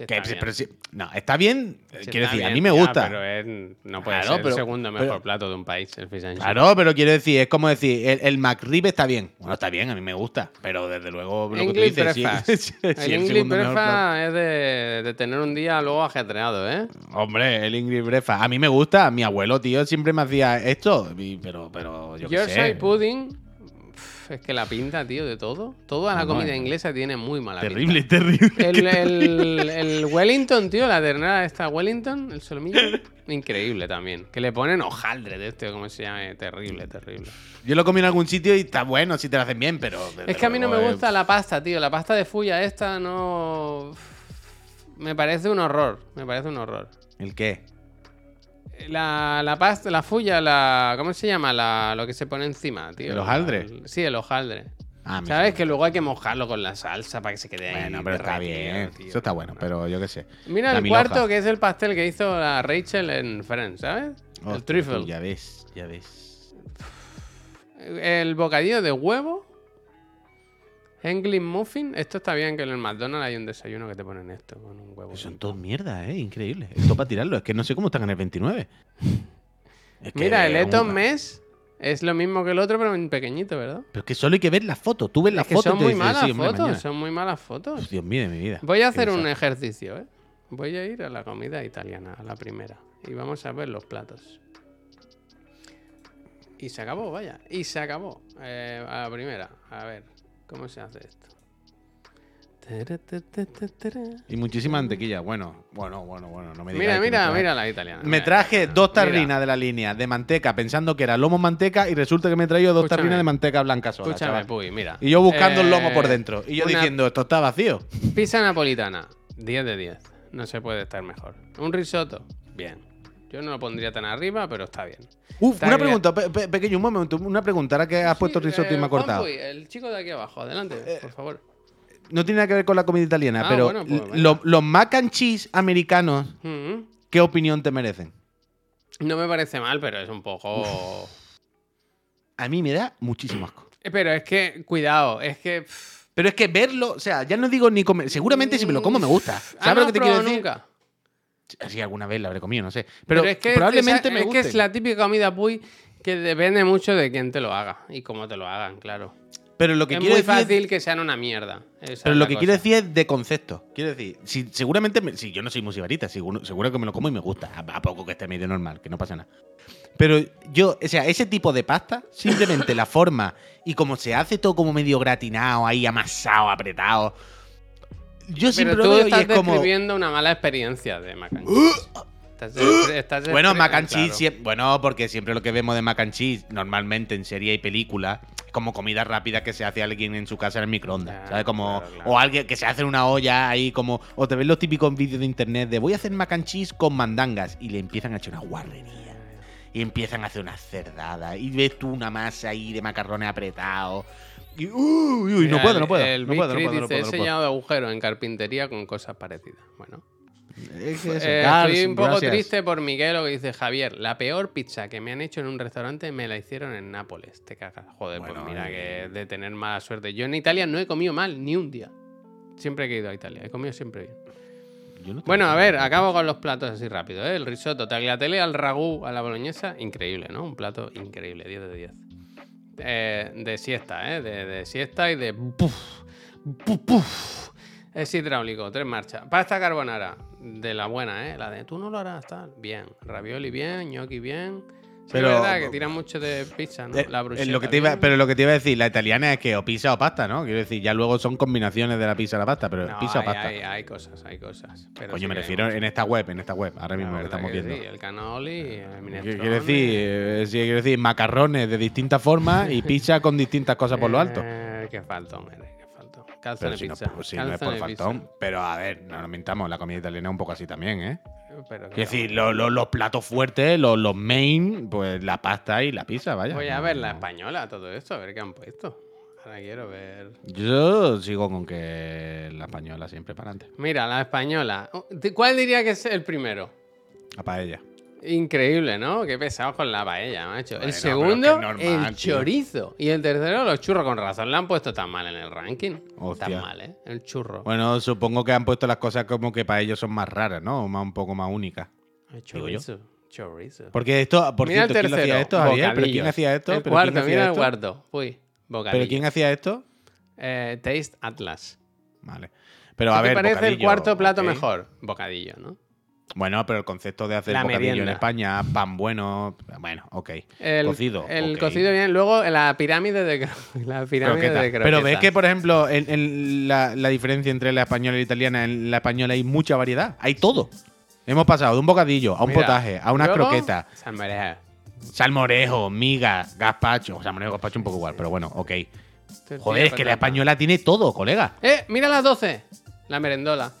Sí, Que- está bien. pero no, está bien. Sí, quiero está decir, a mí me ya, gusta. pero es- no puede Claro, ser pero- el segundo mejor pero- plato de un país, el fish and chips. Claro, pero quiero decir, es como decir, el, el McRib está bien. Bueno, está bien, a mí me gusta. Pero desde luego, lo que tú dices, sí, el English breakfast es de, de tener un día luego ajetreado, ¿eh? Hombre, el English breakfast. A mí me gusta. Mi abuelo, tío, siempre me hacía esto. pero, pero, yo qué sé. pudding. Es que la pinta, tío, de todo. Toda la comida inglesa tiene muy mala pinta. Terrible, terrible. El, el- el Wellington, tío, la ternera esta Wellington, el solomillo, increíble también. Que le ponen hojaldre de este, como se llama, terrible, terrible. Yo lo comí en algún sitio y está bueno si te lo hacen bien, pero. Es que a mí no me luego, eh, gusta la pasta, tío. La pasta de fuya esta no... Me parece un horror, me parece un horror. ¿El qué? La, la pasta, la fuya, la... ¿Cómo se llama? La, lo que se pone encima, tío. ¿El hojaldre? La- sí, el hojaldre. Ah, ¿Sabes? Que luego hay que mojarlo con la salsa para que se quede ahí. Bueno, pero está bien. tío. Eso está bueno, pero yo qué sé. Mira La el cuarto, que es el pastel que hizo la Rachel en Friends, ¿sabes? el trifle. Ya ves, ya ves. El bocadillo de huevo. English muffin. Esto está bien que en el McDonald's hay un desayuno que te ponen esto con un huevo. Son todos mierda, ¿eh? Increíble. Esto para tirarlo. Es que no sé cómo están en el 29. Es que Mira, el Eton un- Mess es lo mismo que el otro, pero en pequeñito, ¿verdad? Pero es que solo hay que ver las fotos. Tú ves las Es que fotos son muy dices, malas sí, hombre, fotos, mañana. son muy malas fotos. Dios mío de mi vida. Voy a hacer un ejercicio, ¿eh? Voy a ir a la comida italiana, a la primera. Y vamos a ver los platos. Y se acabó, vaya. Y se acabó. Eh, a la primera. A ver, ¿cómo se hace esto? Y muchísima mantequilla. Bueno, bueno, bueno, bueno. No me digas Mira, mira, mira la italiana. Me traje dos mira. tarrinas de la línea de manteca pensando que era lomo manteca y resulta que me he traído dos Escúchame. tarrinas de manteca blanca sola. Escúchame. Puy, mira. Y yo buscando el lomo por Eh, dentro. Y yo diciendo, esto está vacío. Pizza napolitana, 10 de 10. No se puede estar mejor. Un risotto, bien. Yo no lo pondría tan arriba, pero está bien. Uf, Está una bien. pregunta, pe- pe- pequeño, un momento. Una pregunta, ahora que has puesto risotto y eh, me ha cortado. Puy, el chico de aquí abajo, adelante, por favor. No tiene nada que ver con la comida italiana, Ah, pero bueno, pues, l- venga. lo- los mac and cheese americanos, Mm. ¿qué opinión te merecen? No me parece mal, pero es un poco. A mí me da muchísimo asco. Eh, Pero es que, cuidado, es que. Pero es que verlo, o sea, ya no digo ni comer. Seguramente si me lo como me gusta. ¿has ¿Sabes lo que te quiero decir? nunca? Sí, alguna vez la habré comido, no sé. Pero, es que probablemente esa- me es guste. que es la típica comida puy que depende mucho de quién te lo haga y cómo te lo hagan, claro. Pero lo que es quiero muy decir es- fácil que sean una mierda. esa Pero es lo que cosa. quiero decir es de concepto. Quiero decir, si, seguramente, me- si yo no soy musibarita, seguro, seguro que me lo como y me gusta. A, a poco que esté medio normal, que no pasa nada. Pero yo, o sea, ese tipo de pasta, simplemente la forma y como se hace todo como medio gratinado, ahí amasado, apretado. Yo siempre Pero lo tú y estás es como. describiendo una mala experiencia de mac and cheese. Estás de- estás de- Bueno, mac and claro. cheese, siem- bueno, porque siempre lo que vemos de mac and cheese, normalmente en serie y película, es como comida rápida que se hace alguien en su casa en el microondas, Claro, ¿sabes? Como, claro, claro. o alguien que se hace en una olla ahí como, o te ves los típicos vídeos de internet de voy a hacer mac and cheese con mandangas y le empiezan a echar una guarrería. Y empiezan a hacer una cerdada. Y ves tú una masa ahí de macarrones apretados. Y, uy, uy, Mira, no puedo, no puedo. El no puedo, no puedo, puedo, he de agujeros en carpintería con cosas parecidas. Bueno. Es que eso, Eh, estoy un poco gracias. triste por Miguel, lo que dice Javier. La peor pizza que me han hecho en un restaurante me la hicieron en Nápoles. Te cagas. Joder, Bueno, pues mira eh. que de tener mala suerte. Yo en Italia no he comido mal ni un día. Siempre que he ido a Italia. He comido siempre bien. No Bueno, a ver, acabo con los platos así rápido. ¿eh? El risotto, tagliatelle al ragú, a la boloñesa, increíble, ¿no? Un plato increíble, 10 de 10. Eh, de siesta, ¿eh? De, siesta y de... Puf, puf, puf. Es hidráulico, tres marchas. Pasta carbonara, de la buena, ¿eh? La de tú no lo harás, tal. Bien. Ravioli bien, gnocchi bien. Pero- es verdad que tiran mucho de pizza, ¿no? Eh, La eh, bruschetta lo que te iba, pero lo que te iba a decir, la italiana es que o pizza o pasta, ¿no? Quiero decir, ya luego son combinaciones de la pizza a la pasta, pero No, pizza o hay, pasta. hay, hay cosas, hay cosas. pero Coño, sí me refiero en esta web, en esta web, ahora mismo que estamos que viendo. sí, el canoli, el ¿Qué minestrone. quiere decir? Eh, sí, quiero decir macarrones de distintas formas y pizza con distintas cosas por lo alto. Eh, qué faltón, eres, faltón. Pero Calzone si no, pizza. pues, si no es por calzone pizza. faltón. Pero a ver, no nos mintamos, la comida italiana es un poco así también, ¿eh? Pero qué decir, lo- lo- los platos fuertes, los, los main, pues la pasta y la pizza, vaya. Voy a ver la española, todo esto, a ver qué han puesto. Ahora quiero ver. Yo sigo con que la española siempre para adelante. Mira, la española. ¿Cuál diría que es el primero? La paella. Increíble, ¿no? Qué pesados con la paella, macho. Bueno, el segundo, normal, el tío. chorizo. Y el tercero, los churros. Con razón le han puesto tan mal en el ranking. Hostia. Tan mal, ¿eh? El churro. Bueno, supongo que han puesto las cosas como que para ellos son más raras, ¿no? O más, un poco más únicas. el chorizo. Chorizo. Porque esto, por mira el cierto, ¿quién lo tercero. hacía esto, Javier? ¿Pero quién hacía esto? El ¿Pero quién cuarto, hacía mira el esto? cuarto. Uy, bocadillo. ¿Pero quién hacía esto? Eh, Taste Atlas. Vale. Pero ¿Qué a ver, te parece el cuarto plato mejor? Bocadillo, ¿no? Bueno, pero el concepto de hacer La bocadillo en merienda. España, pan bueno, bueno, ok. El cocido. El cocido bien. Luego la pirámide de, la pirámide Croqueta. de Pero ves que, por ejemplo, en, en la, la diferencia entre la española y la italiana, en la española hay mucha variedad. Hay todo. Hemos pasado de un bocadillo a un Mira, potaje, a unas luego, croquetas, salmorejo. salmorejo, miga, gazpacho. Salmorejo, gazpacho un poco igual, pero bueno, ok. Tortilla Joder, es que la española tiene todo, colega. ¡Eh! ¡Mira las 12! La merendola.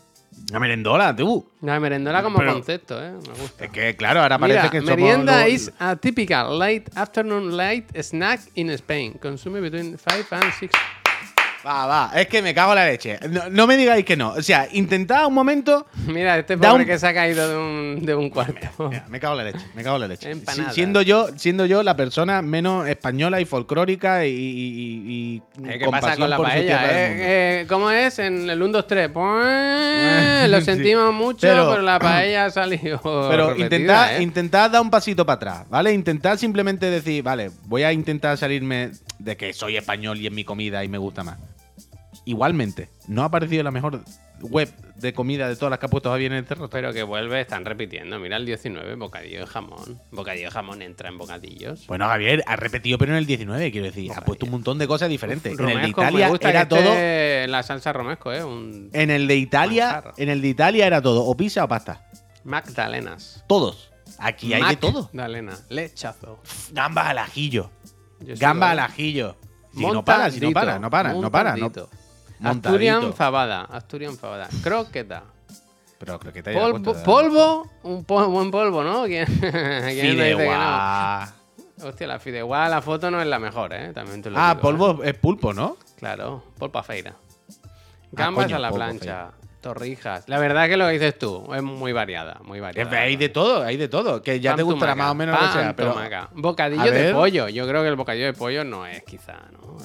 La merendola, tú. La merendola como Pero- concepto, ¿eh? Me gusta. Es que, claro, ahora parece Mira, que merienda is a typical late afternoon light snack in Spain. Consume between 5 and 6. Va, va, es que me cago en la leche. No, no me digáis que no. O sea, intentad un momento. Mira, este pobre un- que se ha caído de un, de un cuarto. Mira, me cago en la leche, me cago en la leche. Empanada. Siendo, yo, siendo yo la persona menos española y folclórica y, y- y- y Eh, ¿Qué pasa con la paella? Eh, eh, ¿Cómo es? En el 1, 2, 3. Pues, lo Sí. sentimos mucho, Pero- pero, la paella ha salido. Pero intentad, ¿eh? intentad dar un pasito para atrás, ¿vale? Intentad simplemente decir, vale, voy a intentar salirme de que soy español y es mi comida y me gusta más. Igualmente, ¿no ha parecido la mejor web de comida de todas las que ha puesto Javier en el terror? Pero que vuelve, están repitiendo. Mira el 19, bocadillo de jamón. Bocadillo de jamón entra en bocadillos. Bueno, Javier, ha repetido, pero en el 19, quiero decir. Ha puesto un montón de cosas diferentes. en el de Italia me gusta era todo. La salsa romesco, ¿eh? Un En el de Italia, Manjar. en el de Italia era todo, o pizza o pasta. Magdalenas. Todos. Aquí hay de todo. Magdalena. Lechazo. Gambas al ajillo. Gambas al ajillo. Si no para, si no para, no para, no para. No. Montadito. Montadito. Asturian fabada. Asturian fabada. Croqueta. Pero creo que te haya Polvo, polvo. Un po- buen polvo, ¿no? ¿Quién, quién dice que no? Hostia, la fideuá, la foto no es la mejor, ¿eh? También te lo Ah, digo, ¿eh? polvo es pulpo, ¿no? Claro, polpa feira. Gambas coño, a la plancha. Torrijas. La verdad que lo que dices tú es muy variada, muy variada. hay de todo, hay de todo. Que ya te gustará más o menos lo que sea. Pero. Bocadillo de pollo. Yo creo que el bocadillo de pollo no es quizá, ¿no?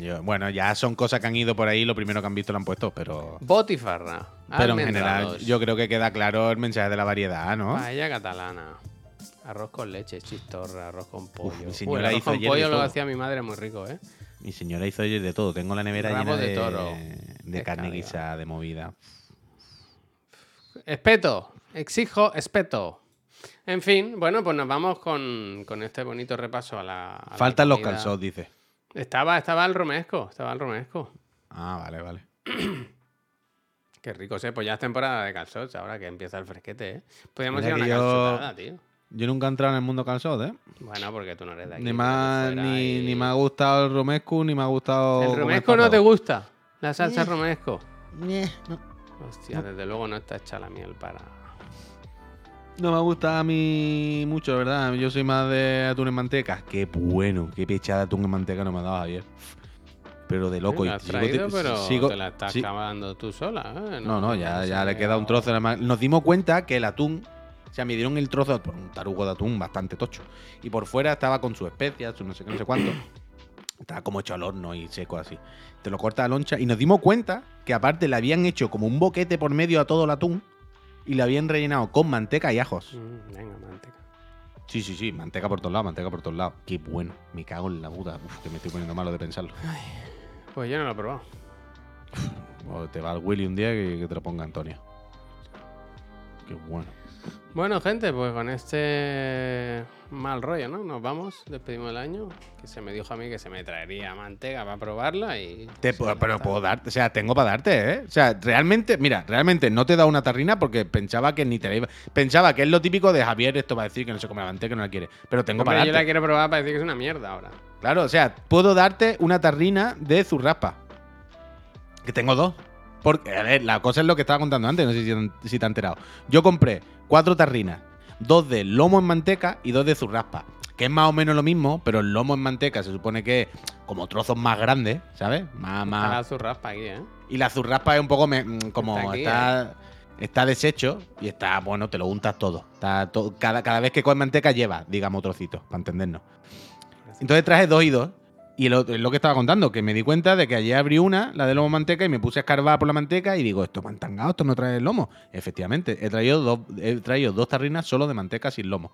Yo- bueno, ya son cosas que han ido por ahí. Lo primero que han visto lo han puesto, pero. Botifarra. Pero en general, yo creo que queda claro el mensaje de la variedad, ¿no? Paella catalana. Arroz con leche, chistorra, arroz con pollo. mi señora arroz hizo con pollo lo hacía mi madre muy rico, ¿eh? Mi señora hizo de todo. Tengo la nevera Rabo llena de de, toro. de carne guisada, de movida. Espeto. Exijo espeto. En fin, bueno, pues nos vamos con, con este bonito repaso a la. a la Faltan los calzots, dice. Estaba, estaba el romesco, estaba el romesco. Ah, vale, vale. Qué rico, sé. Pues ya es temporada de calzots, ahora que empieza el fresquete, ¿eh? Podríamos ir a una yo- calzotada, tío. Yo nunca he entrado en el mundo calzot, ¿eh? Bueno, porque tú no eres de aquí. Ni, más, y- me ha gustado el romescu, ni me ha gustado. ¿El romesco no te gusta? La salsa romesco. No, Hostia, desde luego no está hecha la miel para... no me gusta a mí mucho, ¿verdad? Yo soy más de atún en manteca. Qué bueno, qué pechada de atún en manteca no me ha dado Javier. Pero de loco. Has sigo- traído, pero sigo- te la estás sí. acabando tú sola, ¿eh? No, no, ya, ya le queda un trozo. nada más. Nos dimos cuenta que el atún, o sea, me dieron el trozo por un tarugo de atún bastante tocho. Y por fuera estaba con sus especias, su no sé qué, no sé cuánto. Estaba como hecho al horno y seco así. Te lo corta la loncha. Y nos dimos cuenta que aparte le habían hecho como un boquete por medio a todo el atún. Y le habían rellenado con manteca y ajos. Mm, venga, manteca. Sí, sí, sí, manteca por todos lados, manteca por todos lados. Qué bueno, me cago en la puta. Uf, que me estoy poniendo malo de pensarlo. Pues yo no lo he probado. O te va al Willy un día que, que te lo ponga Antonio. Qué bueno. Bueno, gente, pues con este mal rollo, ¿no? Nos vamos, despedimos el año. Que se me dijo a mí que se me traería manteca para probarla y... Te puedo- pero puedo darte, o sea, tengo para darte, ¿eh? O sea, realmente, mira, realmente no te dado una tarrina porque pensaba que ni te la iba. Pensaba que es lo típico de Javier, esto va a decir que no se come la manteca, que no la quiere. Pero tengo para yo darte. la quiero probar para decir que es una mierda ahora. Claro, o sea, puedo darte una tarrina de zurraspa. Que tengo dos. Porque, a ver, la cosa es lo que estaba contando antes, no sé si, si te has enterado. Yo compré cuatro tarrinas, dos de lomo en manteca y dos de zurraspa. Que es más o menos lo mismo, pero el lomo en manteca se supone que es como trozos más grandes, ¿sabes? Más, Está más. la zurraspa aquí, ¿eh? Y la zurraspa es un poco me- mm, como Está está, aquí, está, deshecho y está, bueno, te lo untas todo. Está cada, cada vez que comes manteca lleva, digamos, trocitos, para entendernos. Entonces traje dos y dos. Y lo, lo que estaba contando, que me di cuenta de que ayer abrí una, la de lomo manteca, y me puse a escarbar por la manteca y digo, esto es mantangado, esto no trae el lomo. Efectivamente, he traído dos, he traído dos tarrinas solo de manteca sin lomo.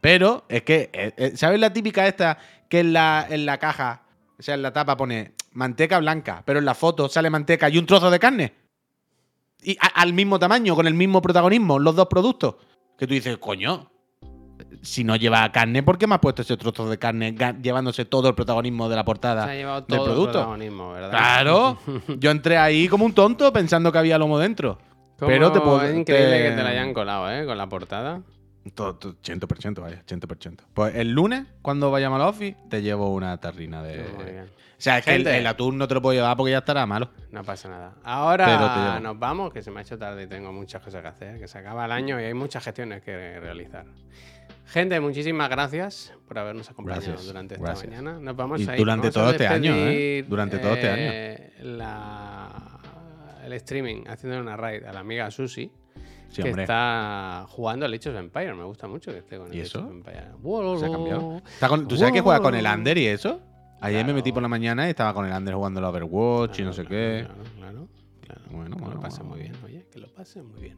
Pero es que, eh, eh, ¿sabes la típica esta que en la, en la caja, o sea, en la tapa pone manteca blanca, pero en la foto sale manteca y un trozo de carne? Y al mismo tamaño, con el mismo protagonismo, los dos productos. Que tú dices, coño, si no lleva carne, ¿por qué me has puesto ese trozo de carne llevándose todo el protagonismo de la portada? Se ha llevado del todo el producto. protagonismo, ¿verdad? Claro, yo entré ahí como un tonto pensando que había lomo dentro. Pero te puedo- Es increíble te- que te la hayan colado, ¿eh? Con la portada. Todo, todo, 100%, vaya, 100%. Pues el lunes, cuando vayamos al office, te llevo una tarrina de. O sea, es que el, el atún no te lo puedo llevar porque ya estará malo. No pasa nada. Ahora nos vamos, que se me ha hecho tarde y tengo muchas cosas que hacer, que se acaba el año y hay muchas gestiones que realizar. Gente, muchísimas gracias por habernos acompañado Gracias, durante esta gracias. mañana. Nos vamos Y a ir. durante Vamos a todo este año, ¿eh? Durante todo este año. eh, la- el streaming, haciendo una raid a la amiga Susi, Sí, que hombre. está jugando al Age of Empire. Me gusta mucho que esté con el ¿Y Age eso? of Empire. Se ha cambiado. Con- ¿Tú sabes que juega con el Under y eso? Ayer me metí Claro. por la mañana y estaba con el Under jugando el Overwatch y no sé qué. Claro, claro, claro. Bueno, que bueno, lo pasen muy bien, oye, que lo pasen muy bien.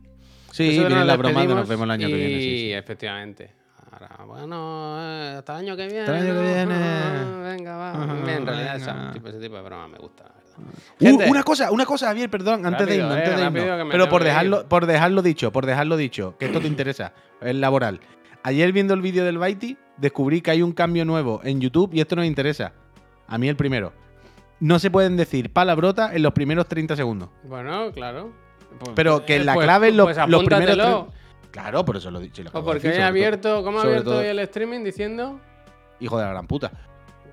Sí, viene la broma de nos vemos el año que viene. sí, Y sí. efectivamente. Ahora, bueno, eh, hasta el año que viene. Hasta el año que ¿no? viene. Venga, va. En realidad, venga. ese tipo, ese tipo de broma me gusta, la verdad. Uh, Gente, una cosa, una cosa, Javier, perdón, antes de irnos, eh, de irnos. Pero por dejarlo, por dejarlo dicho, por dejarlo dicho, que esto te interesa, es laboral. Ayer viendo el vídeo del Baiti, descubrí que hay un cambio nuevo en YouTube y esto nos interesa. A mí el primero. No se pueden decir palabrotas en los primeros 30 segundos. Bueno, claro. Pues- Pero que eh, la pues- clave en los, pues los primeros Claro, por eso lo he dicho. lo O de porque decir, he abierto, ¿cómo ha abierto todo- hoy el streaming diciendo? Hijo de la gran puta.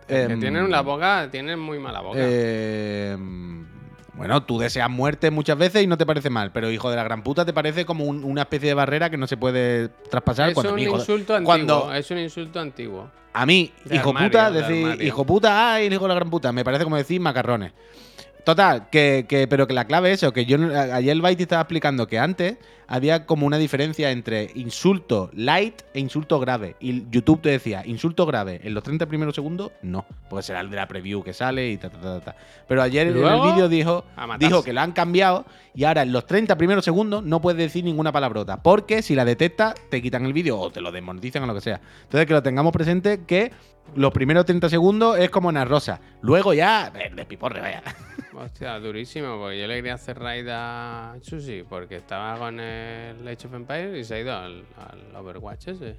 que Em, tienen la boca, tienen muy mala boca. em, bueno, tú deseas muerte muchas veces y no te parece mal, pero hijo de la gran puta te parece como un- una especie de barrera que no se puede traspasar es cuando un de- insulto antiguo. cuando- Es un insulto antiguo. A mí, De hijo armario, puta, de decir armario. hijo puta, ay, hijo de la gran puta, me parece como decir macarrones. Total, que, que- pero que la clave es eso, que yo ayer el Baiti estaba explicando que antes había como una diferencia entre insulto light e insulto grave. Y YouTube te decía, insulto grave, en los 30 primeros segundos, no. Porque será el de la preview que sale y ta, ta, ta, ta. Pero ayer en el vídeo dijo, dijo que lo han cambiado y ahora en los 30 primeros segundos no puedes decir ninguna palabrota. Porque si la detectas, te quitan el vídeo o te lo desmonetizan o lo que sea. Entonces que lo tengamos presente que los primeros 30 segundos es como una rosa. Luego ya, eh, despiporre, vaya. Hostia, durísimo, porque yo le quería hacer raid a Susi porque estaba con el Age of Empires y se ha ido al, al Overwatch ese.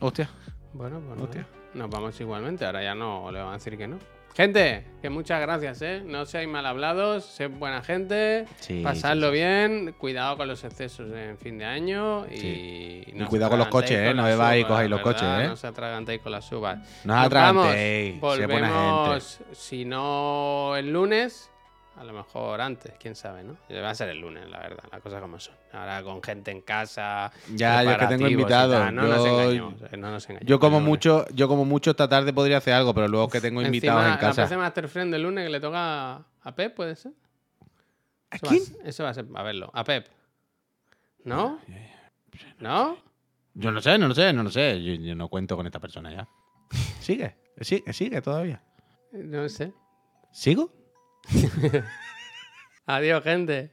Hostia. Bueno, pues Hostia. nos vamos igualmente, ahora ya no le van a decir que no. Gente, que muchas gracias, ¿eh? No seáis mal hablados, sed buena gente, Sí, pasadlo bien, cuidado con los excesos en fin de año y, no cuidado con los coches, ¿eh? No bebáis y cojáis los ¿verdad? coches, ¿eh? No os atragantéis con las uvas. No os atragantéis, buena volvemos, si no el lunes, a lo mejor antes, quién sabe, ¿no? Va a ser el lunes, la verdad, las cosas como son. Ahora con gente en casa. Ya, yo es que tengo invitados, No nos yo- engañemos, eh, no nos engañemos. Yo como mucho, yo como mucho esta tarde podría hacer algo, pero luego que tengo invitados Encima, en casa. La PC Master Friend del lunes que le toca a Pep, ¿puede ser? ¿A Eso va quién? a ser- eso va a ser, a verlo. A Pep. ¿No? ¿No? Yo no sé, no lo sé, no lo sé. Yo, yo no cuento con esta persona ya. Sigue, sigue, sigue todavía. No sé. ¿Sigo? Adiós, gente.